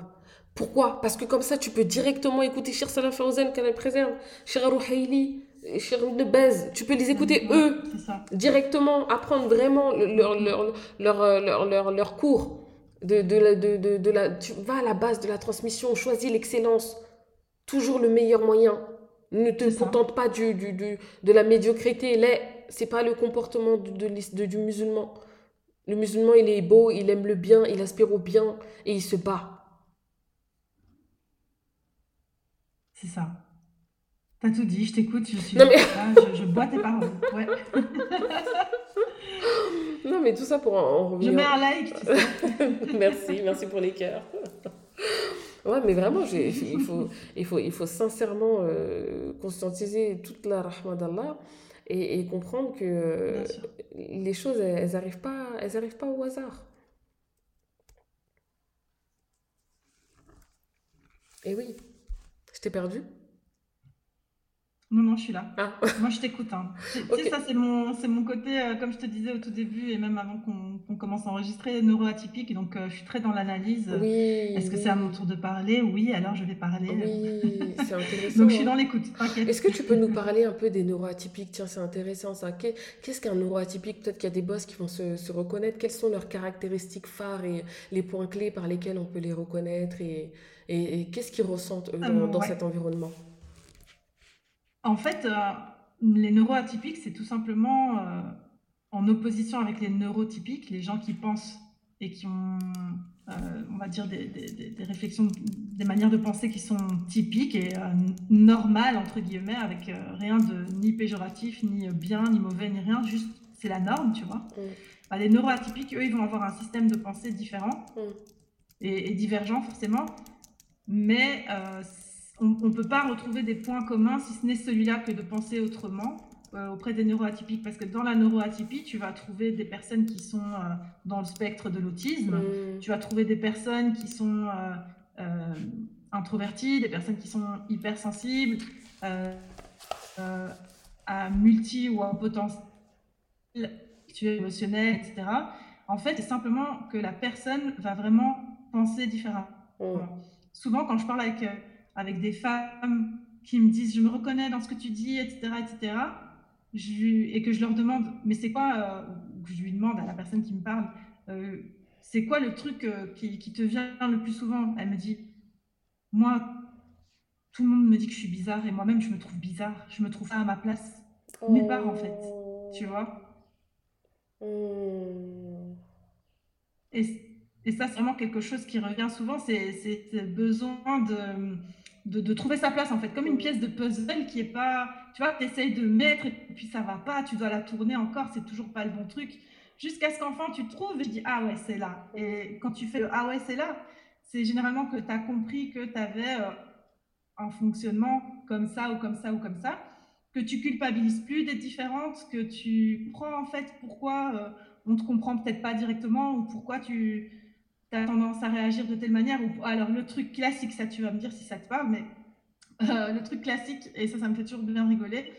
Speaker 1: Pourquoi? Parce que comme ça, tu peux directement écouter Shir Salah Fawzan, qu'elle préserve, Shir Rouhaili, de base, tu peux les écouter eux directement, apprendre vraiment leur, leur, leur, leur, leur cours. De, de, de, de, de, la, tu vas à la base de la transmission, choisis l'excellence, toujours le meilleur moyen. Ne te contente pas du, du, du, de la médiocrité. C'est pas le comportement de, du musulman. Le musulman, il est beau, il aime le bien, il aspire au bien et il se bat.
Speaker 2: C'est ça. T'as tout dit, je t'écoute, je suis je, je, bois tes paroles. Ouais.
Speaker 1: non, mais tout ça pour en, revenir.
Speaker 2: Je mets un like, tu
Speaker 1: sais. merci, merci pour les cœurs. Ouais, mais vraiment, il, faut, il, faut, il faut sincèrement euh, conscientiser toute la rahma d'Allah et, et, comprendre que euh, les choses, elles n'arrivent pas, elles arrivent pas au hasard. Et oui, je t'ai perdu
Speaker 2: non, non, je suis là. Ah. Moi, je t'écoute. Hein. Tu sais, ça, c'est mon, c'est mon côté, euh, comme je te disais au tout début, et même avant qu'on, commence à enregistrer, neuroatypique. Donc, euh, je suis très dans l'analyse.
Speaker 1: Oui,
Speaker 2: Est-ce que c'est à mon tour de parler? Oui, alors je vais parler.
Speaker 1: Oui, c'est intéressant.
Speaker 2: donc, je suis dans l'écoute.
Speaker 1: Est-ce que tu peux nous parler un peu des neuroatypiques? Tiens, c'est intéressant ça. Qu'est-ce qu'un neuroatypique? Peut-être qu'il y a des boss qui vont se, se, reconnaître. Quelles sont leurs caractéristiques phares et les points clés par lesquels on peut les reconnaître Et, et, qu'est-ce qu'ils ressentent dans, dans cet environnement?
Speaker 2: En fait, euh, les neuroatypiques, c'est tout simplement euh, en opposition avec les neurotypiques, les gens qui pensent et qui ont, euh, on va dire, des, réflexions, des manières de penser qui sont typiques et normales, entre guillemets, avec rien de ni péjoratif, ni bien, ni mauvais, ni rien, juste c'est la norme, tu vois. Mm. Bah, les neuroatypiques, eux, ils vont avoir un système de pensée différent mm. et, et, divergent, forcément, mais on ne peut pas retrouver des points communs si ce n'est celui-là que de penser autrement euh, auprès des neuroatypiques. Parce que dans la neuroatypie, tu vas trouver des personnes qui sont euh, dans le spectre de l'autisme,
Speaker 1: Mm.
Speaker 2: tu vas trouver des personnes qui sont euh, introverties, des personnes qui sont hypersensibles, à multi ou à potentiel émotionnel, etc. En fait, c'est simplement que la personne va vraiment penser différemment.
Speaker 1: Mm.
Speaker 2: Souvent, quand je parle avec, avec des femmes qui me disent je me reconnais dans ce que tu dis, etc., etc., je et que je leur demande mais c'est quoi, euh, que je lui demande à la personne qui me parle, euh, c'est quoi le truc euh, qui, qui te vient le plus souvent? Elle me dit moi, tout le monde me dit que je suis bizarre et moi-même je me trouve bizarre, je me trouve pas à ma place, nulle part en fait, tu vois?
Speaker 1: Mm.
Speaker 2: Et, et ça, c'est vraiment quelque chose qui revient souvent, c'est c'est ce besoin de, de, de trouver sa place, en fait, comme une pièce de puzzle qui est pas, tu vois, tu essayes de mettre et puis ça va pas, tu dois la tourner encore, c'est toujours pas le bon truc, jusqu'à ce qu'enfin tu trouves et tu dis, ah ouais, c'est là. Et quand tu fais le ah ouais, c'est là, c'est généralement que tu as compris que tu avais euh, un fonctionnement comme ça ou comme ça ou comme ça, que tu culpabilises plus d'être différente, que tu comprends en fait pourquoi euh, on te comprend peut-être pas directement ou pourquoi tu as tendance à réagir de telle manière. Ou alors le truc classique, ça tu vas me dire si ça te parle, mais euh, le truc classique, et ça, ça me fait toujours bien rigoler.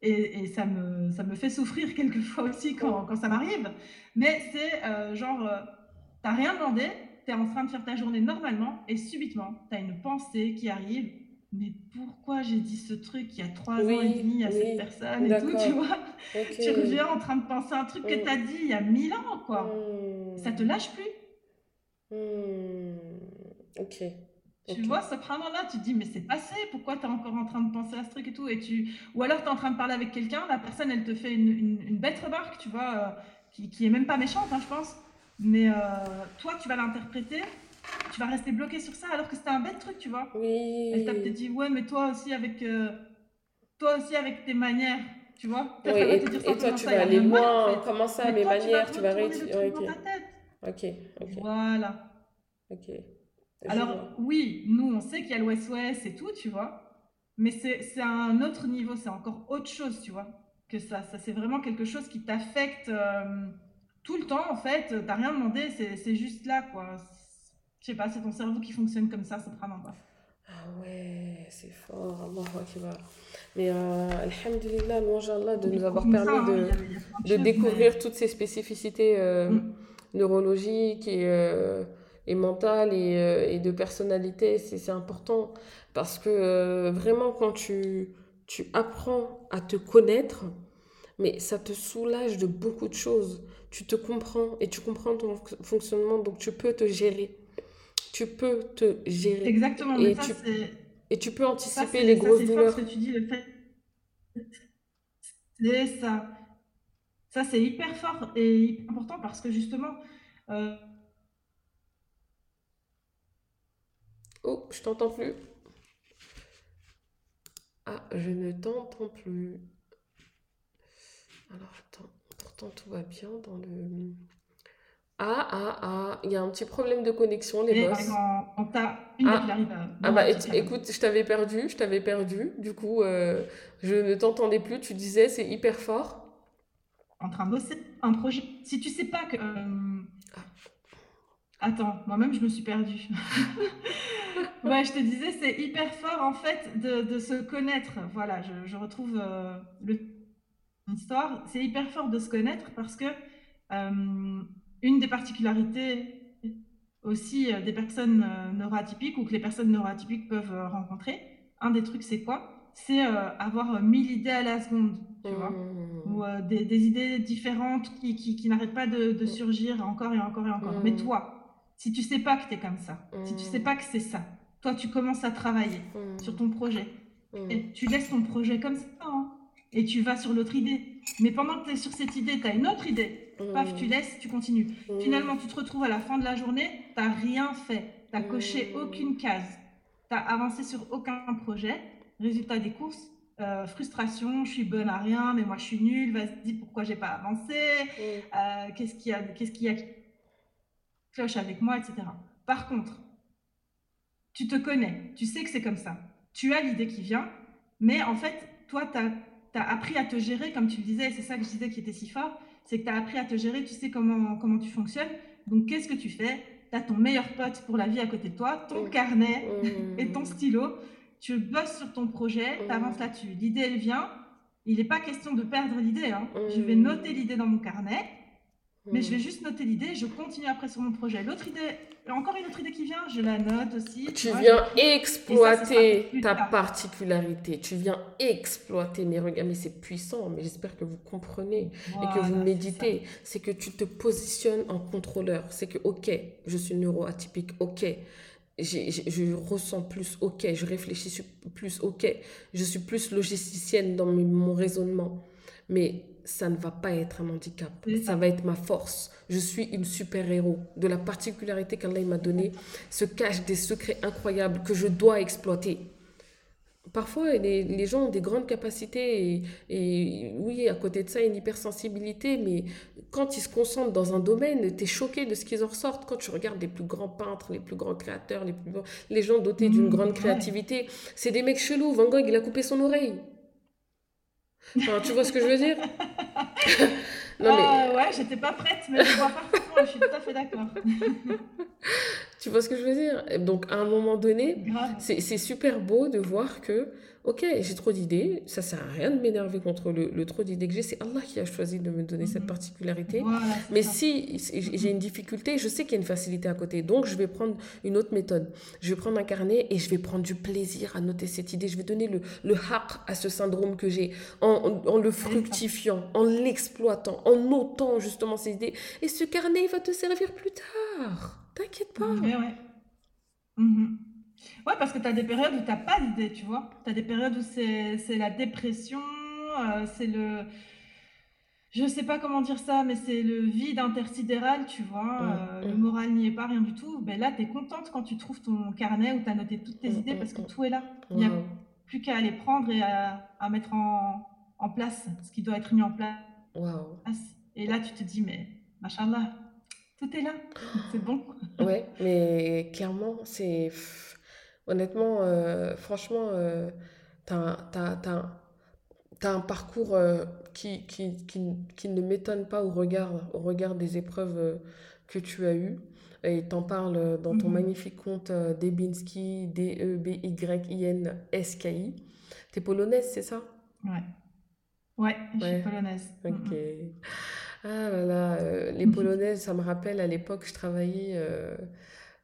Speaker 2: Et, et ça, me, ça me fait souffrir quelquefois aussi quand, quand ça m'arrive. Mais c'est euh, genre, euh, t'as rien demandé, t'es en train de faire ta journée normalement, et subitement, t'as une pensée qui arrive. Mais pourquoi j'ai dit ce truc il y a trois
Speaker 1: Oui,
Speaker 2: ans et demi à
Speaker 1: oui,
Speaker 2: cette personne et tout, tu vois? Tu reviens en train de penser à un truc que
Speaker 1: Mm.
Speaker 2: t'as dit il y a mille ans, quoi.
Speaker 1: Mm.
Speaker 2: Ça te lâche plus.
Speaker 1: Mm. Ok.
Speaker 2: Tu
Speaker 1: Ok.
Speaker 2: vois, ce là tu te dis, mais c'est passé, pourquoi tu es encore en train de penser à ce truc et tout et tu... Ou alors tu es en train de parler avec quelqu'un, la personne, elle te fait une, une- une bête remarque, tu vois, euh, qui, qui est même pas méchante, hein, je pense. Mais euh, toi, tu vas l'interpréter, tu vas rester bloqué sur ça alors que c'était un bête truc, tu vois. Elle t'a peut-être
Speaker 1: Oui.
Speaker 2: dit, ouais, mais toi aussi avec, euh, toi aussi avec tes manières, tu vois.
Speaker 1: Oui, et, toi, tu vas aller
Speaker 2: en
Speaker 1: loin.
Speaker 2: fait.
Speaker 1: Comment ça,
Speaker 2: Mais
Speaker 1: mes
Speaker 2: toi, tu vas
Speaker 1: manières, tu vas
Speaker 2: truc
Speaker 1: Ok,
Speaker 2: dans ta tête.
Speaker 1: ok, ok,
Speaker 2: Voilà.
Speaker 1: ok.
Speaker 2: Alors, oui, nous, on sait qu'il y a l'OSOS et tout, tu vois, mais c'est un autre niveau, c'est encore autre chose, tu vois, que ça. Ça, c'est vraiment quelque chose qui t'affecte euh, tout le temps, en fait. T'as rien demandé, c'est juste là, quoi. Je sais pas, c'est ton cerveau qui fonctionne comme ça, c'est vraiment pas.
Speaker 1: Ah ouais, c'est fort. Allahu Akbar. Mais euh, Alhamdulillah, Allah de nous avoir
Speaker 2: ça,
Speaker 1: permis
Speaker 2: hein,
Speaker 1: de,
Speaker 2: il y a- il y a plein de
Speaker 1: découvrir toutes ces spécificités euh,
Speaker 2: Mm.
Speaker 1: Neurologiques et, euh, et mentales et, euh, et de personnalité. C'est c'est important parce que euh, vraiment, quand tu, tu apprends à te connaître, mais ça te soulage de beaucoup de choses. Tu te comprends et tu comprends ton fonctionnement, donc tu peux te gérer. Tu peux te gérer
Speaker 2: Exactement, mais
Speaker 1: et
Speaker 2: ça,
Speaker 1: tu, et tu peux
Speaker 2: ça,
Speaker 1: anticiper les
Speaker 2: ça,
Speaker 1: grosses
Speaker 2: fort
Speaker 1: douleurs.
Speaker 2: ce que tu dis, le fait. C'est ça. Ça, c'est hyper fort et hyper important parce que justement, euh,
Speaker 1: Oh, je t'entends plus. Ah, je ne t'entends plus. Alors, attends. Pourtant, tout va bien dans le... Ah, ah, ah. Il y a un petit problème de connexion, les
Speaker 2: Et
Speaker 1: boss.
Speaker 2: une
Speaker 1: Ah,
Speaker 2: arrive à
Speaker 1: ah bah, et- écoute, je t'avais perdu, je t'avais perdu. Du coup, euh, je ne t'entendais plus. Tu disais, c'est hyper fort.
Speaker 2: En train de bosser un projet. Si tu sais pas que. euh, Attends, moi-même je me suis perdue. Ouais, je te disais, c'est hyper fort en fait de, de se connaître. Voilà, je, je retrouve euh, le histoire. C'est hyper fort de se connaître parce que euh, une des particularités aussi euh, des personnes neuroatypiques ou que les personnes neuroatypiques peuvent rencontrer, un des trucs c'est quoi? C'est avoir mille idées à la seconde, tu vois, ou euh, des, des idées différentes qui, qui, qui n'arrêtent pas de, de surgir encore et encore et encore. Mais
Speaker 1: hmm,
Speaker 2: toi, si tu sais pas que tu es comme ça, si tu sais
Speaker 1: hmm,
Speaker 2: pas que c'est ça, toi tu commences à travailler sur ton projet et tu laisses ton projet comme ça hein, et tu vas sur l'autre idée. Mais pendant que tu es sur cette idée, tu as une autre idée. Paf, tu laisses, tu continues. Finalement, tu te retrouves à la fin de la journée, tu n'as rien fait. Tu n'as coché aucune case. Tu n'as avancé sur aucun projet. Résultat des courses, euh, frustration, je suis bonne à rien, mais moi je suis nulle, vas-y, pourquoi j'ai pas avancé?
Speaker 1: Hmm.
Speaker 2: Euh, Qu'est-ce qu'il y a, qu'est-ce qu'il y a qui cloche avec moi, etc. Par contre, tu te connais, tu sais que c'est comme ça. tu as l'idée qui vient, mais en fait, toi, tu as, appris à te gérer, comme tu le disais, et c'est ça que je disais qui était si fort, c'est que tu as appris à te gérer, tu sais comment, comment tu fonctionnes. Donc, qu'est-ce que tu fais? Tu as ton meilleur pote pour la vie à côté de toi, ton mmh. carnet mmh. et ton stylo. Tu bosses sur ton projet, tu avances là-dessus. L'idée, elle vient. Il n'est pas question de perdre l'idée. Hein. Je vais noter l'idée dans mon carnet mais je vais juste noter l'idée, je continue après sur mon projet. L'autre idée, encore une autre idée qui vient, je la note aussi.
Speaker 1: Tu viens exploiter ta particularité. Tu viens exploiter. Mais regarde, mais c'est puissant. Mais j'espère que vous comprenez et que vous méditez. C'est que tu te positionnes en contrôleur. C'est que, ok, je suis neuroatypique. Ok, je ressens plus, ok, je réfléchis plus, ok, je suis plus logisticienne dans mon raisonnement. Mais ça ne va pas être un handicap, ça va être ma force. Je suis une super-héros. De la particularité qu'Allah m'a donnée se cachent des secrets incroyables que je dois exploiter. Parfois, les, les gens ont des grandes capacités et, oui, à côté de ça, une hypersensibilité, mais quand ils se concentrent dans un domaine, tu es choqué de ce qu'ils en ressortent. Quand tu regardes les plus grands peintres, les plus grands créateurs, les, plus, les gens dotés d'une mmh, grande créativité, c'est des mecs chelous. Van Gogh, il a coupé son oreille tu vois ce que je veux dire?
Speaker 2: Non, mais... Euh, ouais, j'étais pas prête, mais je vois parfaitement, je suis tout à fait d'accord.
Speaker 1: tu vois ce que je veux dire? Donc, à un moment donné, c'est super beau de voir que Ok, j'ai trop d'idées, ça sert à rien de m'énerver contre le, trop d'idées que j'ai, c'est Allah qui a choisi de me donner cette mhm. particularité. Mais si j'ai une difficulté, je sais qu'il y a une facilité à côté, donc je vais prendre une autre méthode. Je vais prendre un carnet et je vais prendre du plaisir à noter cette idée. Je vais donner le, le haq à ce syndrome que j'ai en, en, le fructifiant, en l'exploitant, en notant justement ces idées. Et ce carnet, il va te servir plus tard. T'inquiète pas.
Speaker 2: Ouais, ouais. Mhm. Ouais, parce que tu as des périodes où tu n'as pas d'idée, tu vois. Tu as des périodes où c'est la dépression, euh, c'est le. Je sais pas comment dire ça, mais c'est le vide intersidéral, tu vois. Euh, le moral n'y est pas, rien du tout. Ben là, tu es contente quand tu trouves ton carnet où tu as noté toutes tes idées parce que tout est là. Il n'y a plus qu'à les prendre et à, à mettre en, en, place ce qui doit être mis en place. Et là, tu te dis, mais machallah, tout est là. C'est bon.
Speaker 1: ouais, mais clairement, c'est Honnêtement, euh, franchement, euh, tu as, un parcours euh, qui, qui, qui, ne m'étonne pas au regard, au regard des épreuves que tu as eues. Et tu en parles dans ton mhm. magnifique conte Debinski, D-E-B-Y-I-N-S-K-I. Tu es polonaise, c'est ça?
Speaker 2: Ouais. Ouais, je suis polonaise.
Speaker 1: Ok. Ah là là, les polonaises, ça me rappelle à l'époque, je travaillais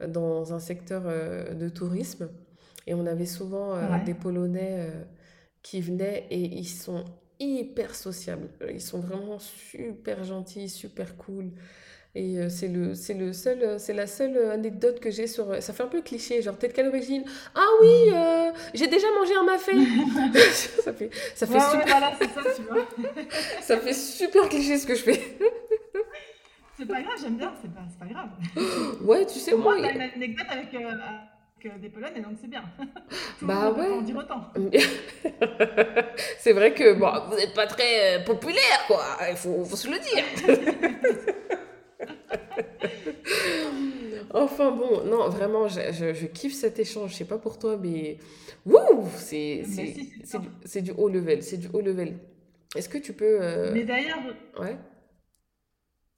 Speaker 1: dans un secteur euh, de tourisme et on avait souvent euh, des Polonais euh, qui venaient et ils sont hyper sociables. Ils sont vraiment super gentils, super cool. Et c'est le, c'est le seul, c'est la seule anecdote que j'ai sur. Ça fait un peu cliché, genre t'es de quelle origine? Ah oui, j'ai déjà mangé un mafé. ça fait, ça fait super. ça fait super cliché ce que je fais.
Speaker 2: C'est pas grave, j'aime bien, c'est pas, pas grave.
Speaker 1: Ouais, tu sais,
Speaker 2: moi. Moi, t'as une anecdote avec, euh, des Polonais, donc c'est bien.
Speaker 1: Tout bah
Speaker 2: ouais. en dire autant.
Speaker 1: c'est vrai que bon, vous n'êtes pas très euh, populaire, quoi. Il faut, faut se le dire. Enfin bon, non, vraiment, je, je, je, kiffe cet échange. Je sais pas pour toi, mais wouh, c'est du, du haut level. C'est du haut level. Est-ce que tu peux. Euh...
Speaker 2: Mais d'ailleurs.
Speaker 1: Ouais.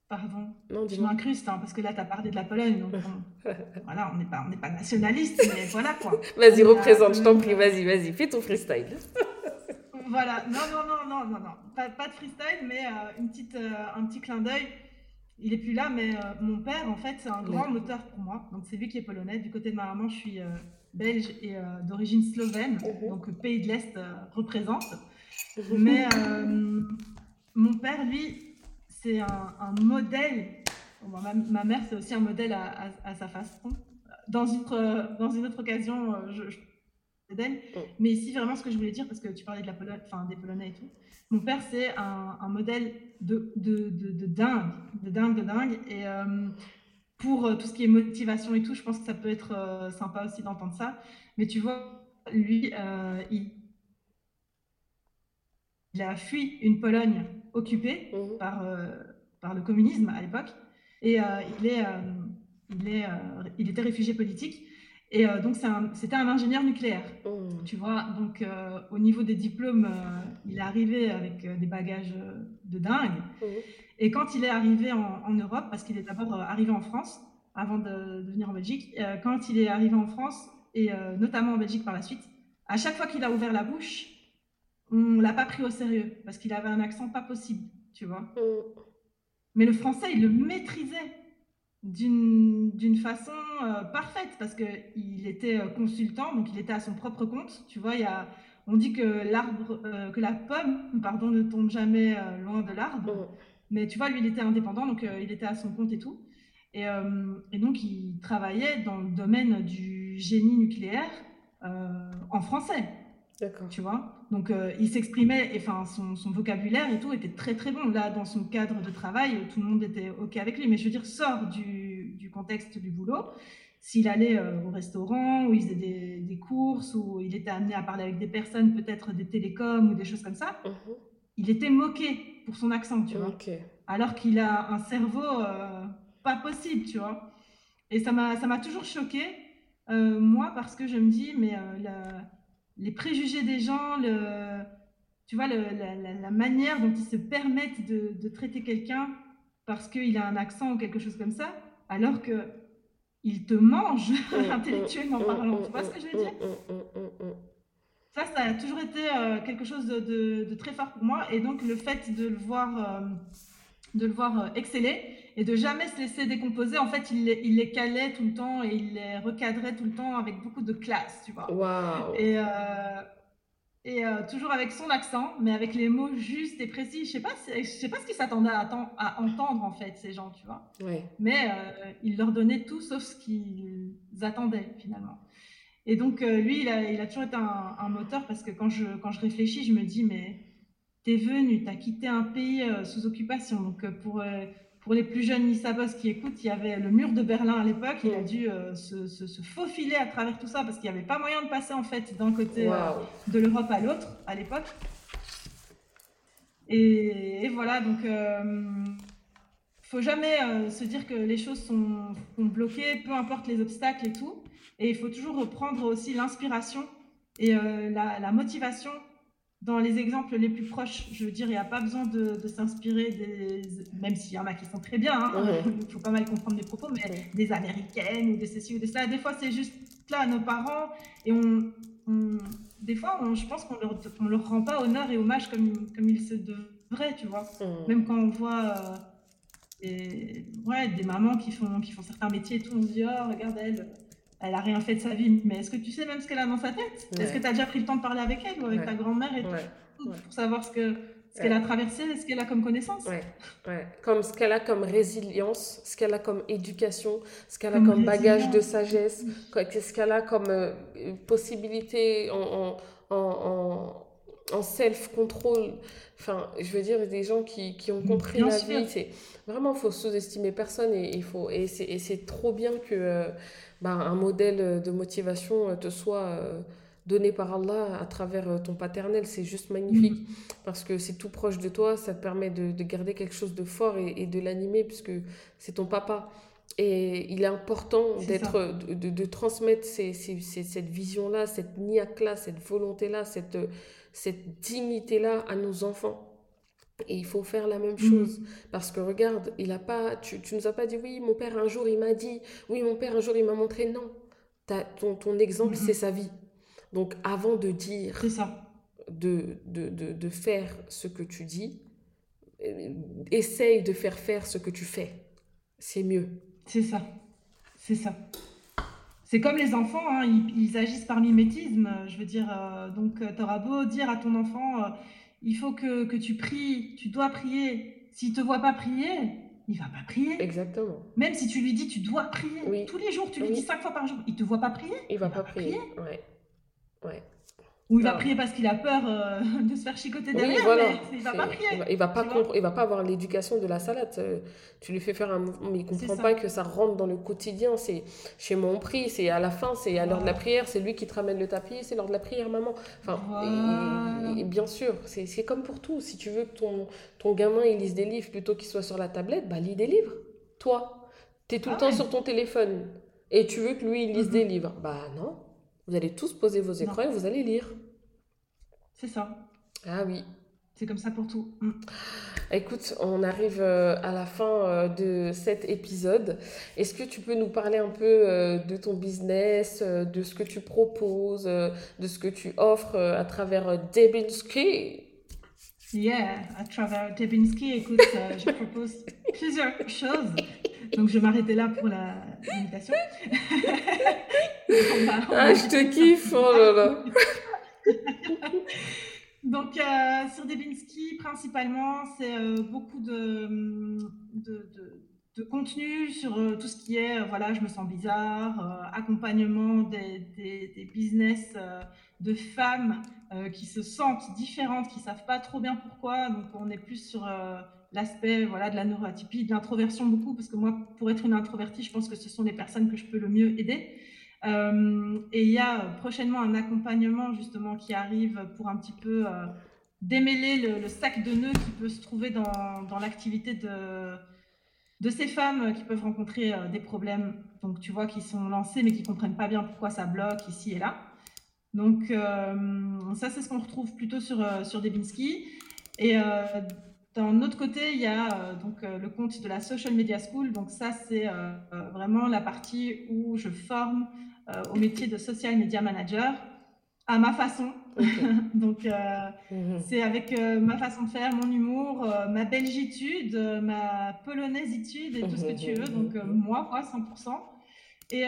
Speaker 2: Pardon, non, je m'incruste, hein, parce que là, tu as parlé de la Pologne, donc voilà, on n'est pas, pas nationaliste, mais voilà quoi.
Speaker 1: Vas-y, représente, je t'en prie, vas-y, vas-y, fais ton freestyle.
Speaker 2: voilà, non, non, non, non, non, non, pas, pas de freestyle, mais euh, une petite, euh, un petit clin d'œil. Il est plus là, mais euh, mon père, en fait, c'est un grand moteur pour moi. Donc, c'est lui qui est polonais. Du côté de ma maman, je suis belge et d'origine slovène, mhm. donc pays de l'Est représente. Mhm. Mais mon père, lui, c'est un, modèle. ma, mère, c'est aussi un modèle à, sa façon. Dans une, autre, dans une autre occasion, euh, je. Mais ici, vraiment, ce que je voulais dire, parce que tu parlais de la Pologne, enfin, des Polonais et tout, mon père, c'est un, modèle de, de, de, dingue, de dingue, de dingue. Et euh, pour euh, tout ce qui est motivation et tout, je pense que ça peut être sympa aussi d'entendre ça. Mais tu vois, lui, il, il a fui une Pologne occupée mhm. par, euh, par le communisme à l'époque. Et euh, il, est, euh, il, est, il était réfugié politique. Et donc, c'était un, ingénieur nucléaire,
Speaker 1: Mmh.
Speaker 2: tu vois. Donc, au niveau des diplômes, il est arrivé avec des bagages de dingue.
Speaker 1: Mmh.
Speaker 2: Et quand il est arrivé en, en Europe, parce qu'il est d'abord arrivé en France, avant de, de venir en Belgique, quand il est arrivé en France, et notamment en Belgique par la suite, à chaque fois qu'il a ouvert la bouche, on l'a pas pris au sérieux parce qu'il avait un accent pas possible, tu vois.
Speaker 1: Mm.
Speaker 2: Mais le français, il le maîtrisait d'une façon euh, parfaite parce que il était euh, consultant, donc il était à son propre compte. Tu vois, il y a, on dit que l'arbre, euh, que la pomme, pardon, ne tombe jamais euh, loin de l'arbre.
Speaker 1: Mm.
Speaker 2: Mais tu vois, lui, il était indépendant, donc il était à son compte et tout. Et, et donc, il travaillait dans le domaine du génie nucléaire en français. Tu vois? Donc, euh, il s'exprimait, et, enfin, son, son vocabulaire et tout était très très bon. Là, dans son cadre de travail, tout le monde était OK avec lui. Mais je veux dire, sort du, du contexte du boulot. S'il allait euh, au restaurant, ou il faisait des, des courses, ou il était amené à parler avec des personnes, peut-être des télécoms ou des choses comme ça,
Speaker 1: Mhm.
Speaker 2: il était moqué pour son accent, tu vois.
Speaker 1: Ok.
Speaker 2: Alors qu'il a un cerveau euh, pas possible, tu vois. Et ça m'a ça m'a toujours choqué, moi, parce que je me dis, mais la- les préjugés des gens, le, tu vois, le- la, la- la manière dont ils se permettent de, de traiter quelqu'un parce qu'il a un accent ou quelque chose comme ça, alors que il te mange
Speaker 1: Mm,
Speaker 2: intellectuellement
Speaker 1: mm,
Speaker 2: parlant.
Speaker 1: mm,
Speaker 2: Tu vois ce que je veux
Speaker 1: mm,
Speaker 2: dire?
Speaker 1: mm, mm, mm, mm.
Speaker 2: Ça, ça a toujours été euh, quelque chose de, de- de très fort pour moi. Et donc, le fait de le voir, euh, de le voir euh, exceller et de jamais se laisser décomposer, en fait, il les, il les calait tout le temps et il les recadrait tout le temps avec beaucoup de classe, tu vois.
Speaker 1: Waouh.
Speaker 2: Et, euh, et euh, toujours avec son accent, mais avec les mots justes et précis. Je sais pas, si- je sais pas ce qu'ils s'attendaient à, entendre, en fait, ces gens, tu vois.
Speaker 1: Ouais.
Speaker 2: Mais euh, il leur donnait tout sauf ce qu'ils attendaient finalement. Et donc lui, il a, il a toujours été un, un moteur parce que quand je, quand je réfléchis, je me dis, mais t'es venu, t'as quitté un pays sous occupation. Donc pour, pour les plus jeunes Nissabos qui écoutent, il y avait le mur de Berlin à l'époque. Il a dû euh, se, se, se faufiler à travers tout ça parce qu'il n'y avait pas moyen de passer en fait d'un côté euh, de l'Europe à l'autre à l'époque. Et, et voilà, donc euh, faut jamais se dire que les choses sont, sont bloquées, peu importe les obstacles et tout. Et il faut toujours reprendre aussi l'inspiration et la, la motivation dans les exemples les plus proches. Je veux dire, il n'y a pas besoin de, de s'inspirer des, même s'il y en a qui sont très bien, hein,
Speaker 1: Ouais.
Speaker 2: il faut pas mal comprendre les propos, mais
Speaker 1: Ouais.
Speaker 2: des américaines ou des ceci ou des cela. Des fois, c'est juste là, nos parents, et on, on- des fois, on- je pense qu'on leur, on leur rend pas honneur et hommage comme, comme il se devrait, tu vois. Même quand on voit euh, des, ouais, des mamans qui font, qui font certains métiers et tout, on se dit, oh, regarde elle, elle a rien fait de sa vie. Mais est-ce que tu sais même ce qu'elle a dans sa tête? Est-ce que tu as déjà pris le temps de parler avec elle ou avec
Speaker 1: Ouais.
Speaker 2: ta grand-mère et
Speaker 1: Ouais.
Speaker 2: tout,
Speaker 1: Ouais.
Speaker 2: pour savoir ce que ce qu'elle a traversé, ce qu'elle a comme connaissance.
Speaker 1: Comme ce qu'elle a comme résilience, ce qu'elle a comme éducation, ce qu'elle a
Speaker 2: Comme
Speaker 1: comme bagage de sagesse, qu'est-ce qu'elle a comme euh, possibilité en, en, en, en- en self-control. Enfin, je veux dire, des gens qui, qui ont compris
Speaker 2: Bien
Speaker 1: la
Speaker 2: sûr.
Speaker 1: vie, c'est vraiment, il faut sous-estimer personne et il faut, et c'est, et c'est trop bien que euh, bah, un modèle de motivation te soit euh, donné par Allah à travers euh, ton paternel. C'est juste magnifique parce que c'est tout proche de toi, ça te permet de, de garder quelque chose de fort et, et de l'animer puisque c'est ton papa. Et il est important d'être, de, de- de transmettre ces- ces- ces- cette vision-là, cette niaque-là, cette volonté-là, cette, cette dignité-là à nos enfants. Et il faut faire la même
Speaker 2: Mhm.
Speaker 1: chose. Parce que regarde, il a pas, tu, tu nous as pas dit, oui, mon père un jour il m'a dit, oui, mon père un jour il m'a montré. Non, T'as- ton, ton exemple,
Speaker 2: Mhm.
Speaker 1: c'est sa vie. Donc avant de dire
Speaker 2: ça.
Speaker 1: de, de, de, de faire ce que tu dis, euh, essaye de faire faire ce que tu fais. C'est mieux.
Speaker 2: C'est ça. C'est ça. C'est comme les enfants, hein, ils, ils agissent par mimétisme. euh, Je veux dire, euh, donc tu auras beau dire à ton enfant, euh, il faut que, que tu pries, tu dois prier. S'il te voit pas prier, il va pas prier.
Speaker 1: Exactement.
Speaker 2: Même si tu lui dis, tu dois prier
Speaker 1: Oui.
Speaker 2: tous les jours, tu lui
Speaker 1: Oui.
Speaker 2: dis cinq fois par jour, il te voit pas prier.
Speaker 1: Il va pas prier. Ouais. Ouais.
Speaker 2: Ou il va prier parce qu'il a peur euh, de se faire chicoter
Speaker 1: Oui,
Speaker 2: derrière,
Speaker 1: voilà.
Speaker 2: mais il va pas prier.
Speaker 1: Il va, il va pas il va pas avoir l'éducation de la salade. Euh, Tu lui fais faire un mouvement, mais il comprend pas que ça rentre dans le quotidien. C'est chez moi on prie, c'est à la fin, c'est à l'heure de la prière, c'est lui qui te ramène le tapis, c'est l'heure de la prière, maman. Enfin,
Speaker 2: Voilà.
Speaker 1: et- et bien sûr, c'est comme pour tout. Si tu veux que ton, ton gamin il lise des livres plutôt qu'il soit sur la tablette, bah lis des livres. Toi, tu es tout le
Speaker 2: Ah
Speaker 1: temps sur ton téléphone. Et tu veux que lui, il lise
Speaker 2: Mhm.
Speaker 1: des livres. Bah non. Vous allez tous poser vos écrans et vous allez lire.
Speaker 2: C'est ça.
Speaker 1: Ah oui.
Speaker 2: C'est comme ça pour tout. Mm.
Speaker 1: Écoute, on arrive euh, à la fin euh, de cet épisode. Est-ce que tu peux nous parler un peu euh, de ton business, de ce que tu proposes, de ce que tu offres à travers Debinski?
Speaker 2: Yeah, à travers Debinski, écoute, je propose plusieurs choses. Donc, je vais m'arrêter là pour la l'invitation.
Speaker 1: Ah, je te kiffe, oh là là.
Speaker 2: Donc, euh, sur Debinski, principalement, c'est euh, beaucoup de, de, de- de contenu sur euh, tout ce qui est, voilà, je me sens bizarre, accompagnement des, des, des business de femmes qui se sentent différentes, qui savent pas trop bien pourquoi. Donc, on est plus sur l'aspect, voilà, de la neuroatypie, de l'introversion beaucoup, parce que moi, pour être une introvertie, je pense que ce sont les personnes que je peux le mieux aider. Euh, et il y a prochainement un accompagnement justement qui arrive pour un petit peu euh, démêler le, sac de nœuds qui peut se trouver dans, l'activité de, de ces femmes qui peuvent rencontrer euh, des problèmes, donc tu vois, qui sont lancés mais qui comprennent pas bien pourquoi ça bloque ici et là. Donc ça, c'est ce qu'on retrouve plutôt sur, sur Debinski. Et d'un autre côté, il y a euh, donc euh, le compte de la Social Media School. Donc ça, c'est euh, vraiment la partie où je forme au métier de Social Media Manager à ma façon. Donc
Speaker 1: Mhm.
Speaker 2: c'est avec ma façon de faire, mon humour, ma belgitude, ma polonaisitude et tout ce que tu veux. Donc euh, moi, quoi, 100%. Et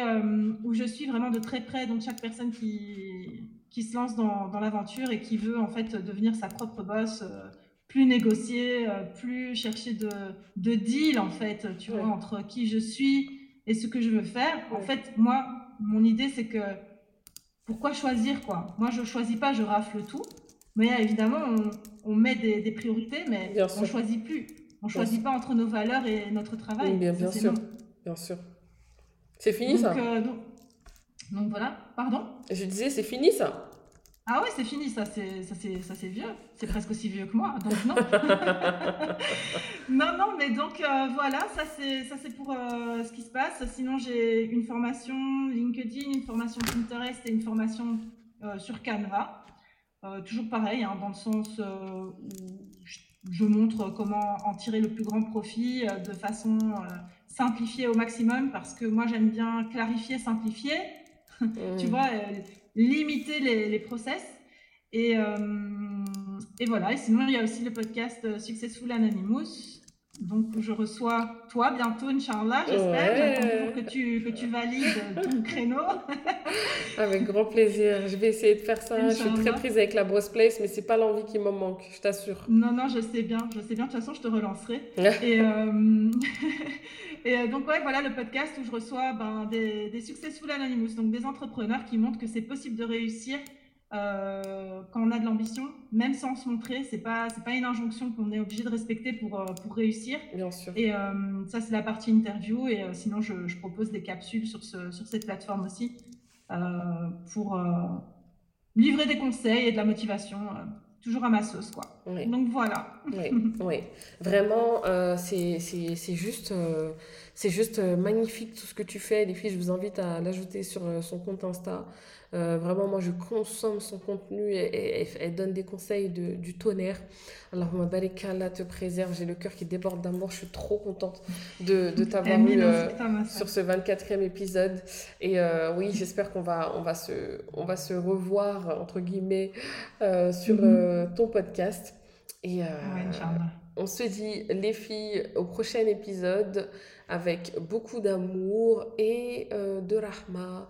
Speaker 2: où je suis vraiment de très près donc chaque personne qui, qui se lance dans, dans l'aventure et qui veut en fait devenir sa propre boss, euh, plus négocier, euh, plus chercher de, de deal en fait, tu
Speaker 1: Ouais.
Speaker 2: vois, entre qui je suis et ce que je veux faire. En fait, moi, mon idée c'est que pourquoi choisir quoi? Moi, je choisis pas, je rafle tout. Mais évidemment, on, on met des, des priorités, mais
Speaker 1: Bien
Speaker 2: on
Speaker 1: sûr.
Speaker 2: choisit plus. On
Speaker 1: Bien
Speaker 2: choisit pas entre nos valeurs et notre travail.
Speaker 1: Bien, sûr.
Speaker 2: non.
Speaker 1: Bien sûr. C'est fini
Speaker 2: Donc,
Speaker 1: ça?
Speaker 2: euh, donc, donc voilà, pardon?
Speaker 1: Je disais, c'est fini ça?
Speaker 2: Ah ouais, c'est fini, ça c'est ça c'est ça c'est vieux. C'est presque aussi vieux que moi, donc non. non non, mais donc euh, voilà, ça c'est ça c'est pour euh, ce qui se passe. Sinon, j'ai une formation LinkedIn, une formation Pinterest et une formation euh, sur Canva. Toujours pareil, hein, dans le sens où je, je montre comment en tirer le plus grand profit de façon simplifiée au maximum, parce que moi j'aime bien clarifier, simplifier tu
Speaker 1: Mhm.
Speaker 2: vois, limiter les, les process. Et, euh, et voilà. Et sinon, il y a aussi le podcast euh, Successful Anonymous. Donc, je reçois toi bientôt, Inch'Allah, j'espère.
Speaker 1: Ouais.
Speaker 2: Toujours que tu, que tu valides ton créneau.
Speaker 1: Avec grand plaisir. Je vais essayer de faire ça. Je suis très prise avec la Boss Place, mais c'est pas l'envie qui me manque, je t'assure.
Speaker 2: Non, non, je sais bien, je sais bien. De toute façon, je te relancerai. Et, euh, et euh, donc, ouais, voilà le podcast où je reçois ben, des, des Successful Anonymous, donc des entrepreneurs qui montrent que c'est possible de réussir euh, quand on a de l'ambition, même sans se montrer. C'est pas, c'est pas une injonction qu'on est obligé de respecter pour, euh, pour réussir.
Speaker 1: Bien sûr.
Speaker 2: Et euh, ça, c'est la partie interview. Et euh, sinon, je, je propose des capsules sur, ce, sur cette plateforme aussi pour livrer des conseils et de la motivation, toujours à ma sauce, quoi.
Speaker 1: Oui.
Speaker 2: Donc voilà.
Speaker 1: Oui, oui. Vraiment, euh, c'est juste, euh, c'est juste euh, magnifique tout ce que tu fais. Les filles, je vous invite à l'ajouter sur euh, son compte Insta. Euh, vraiment, moi, je consomme son contenu et, elle donne des conseils de, du tonnerre. Barik, Allah te préserve. J'ai le cœur qui déborde d'amour. Je suis trop contente de, de t'avoir eu euh, sur ce 24e épisode. Et euh, oui, j'espère qu'on va, on va, se, on va se revoir, entre guillemets, sur
Speaker 2: Mhm.
Speaker 1: ton podcast. Et
Speaker 2: Ouais, Inch'Allah.
Speaker 1: on se dit, les filles, au prochain épisode avec beaucoup d'amour et euh, de rahma.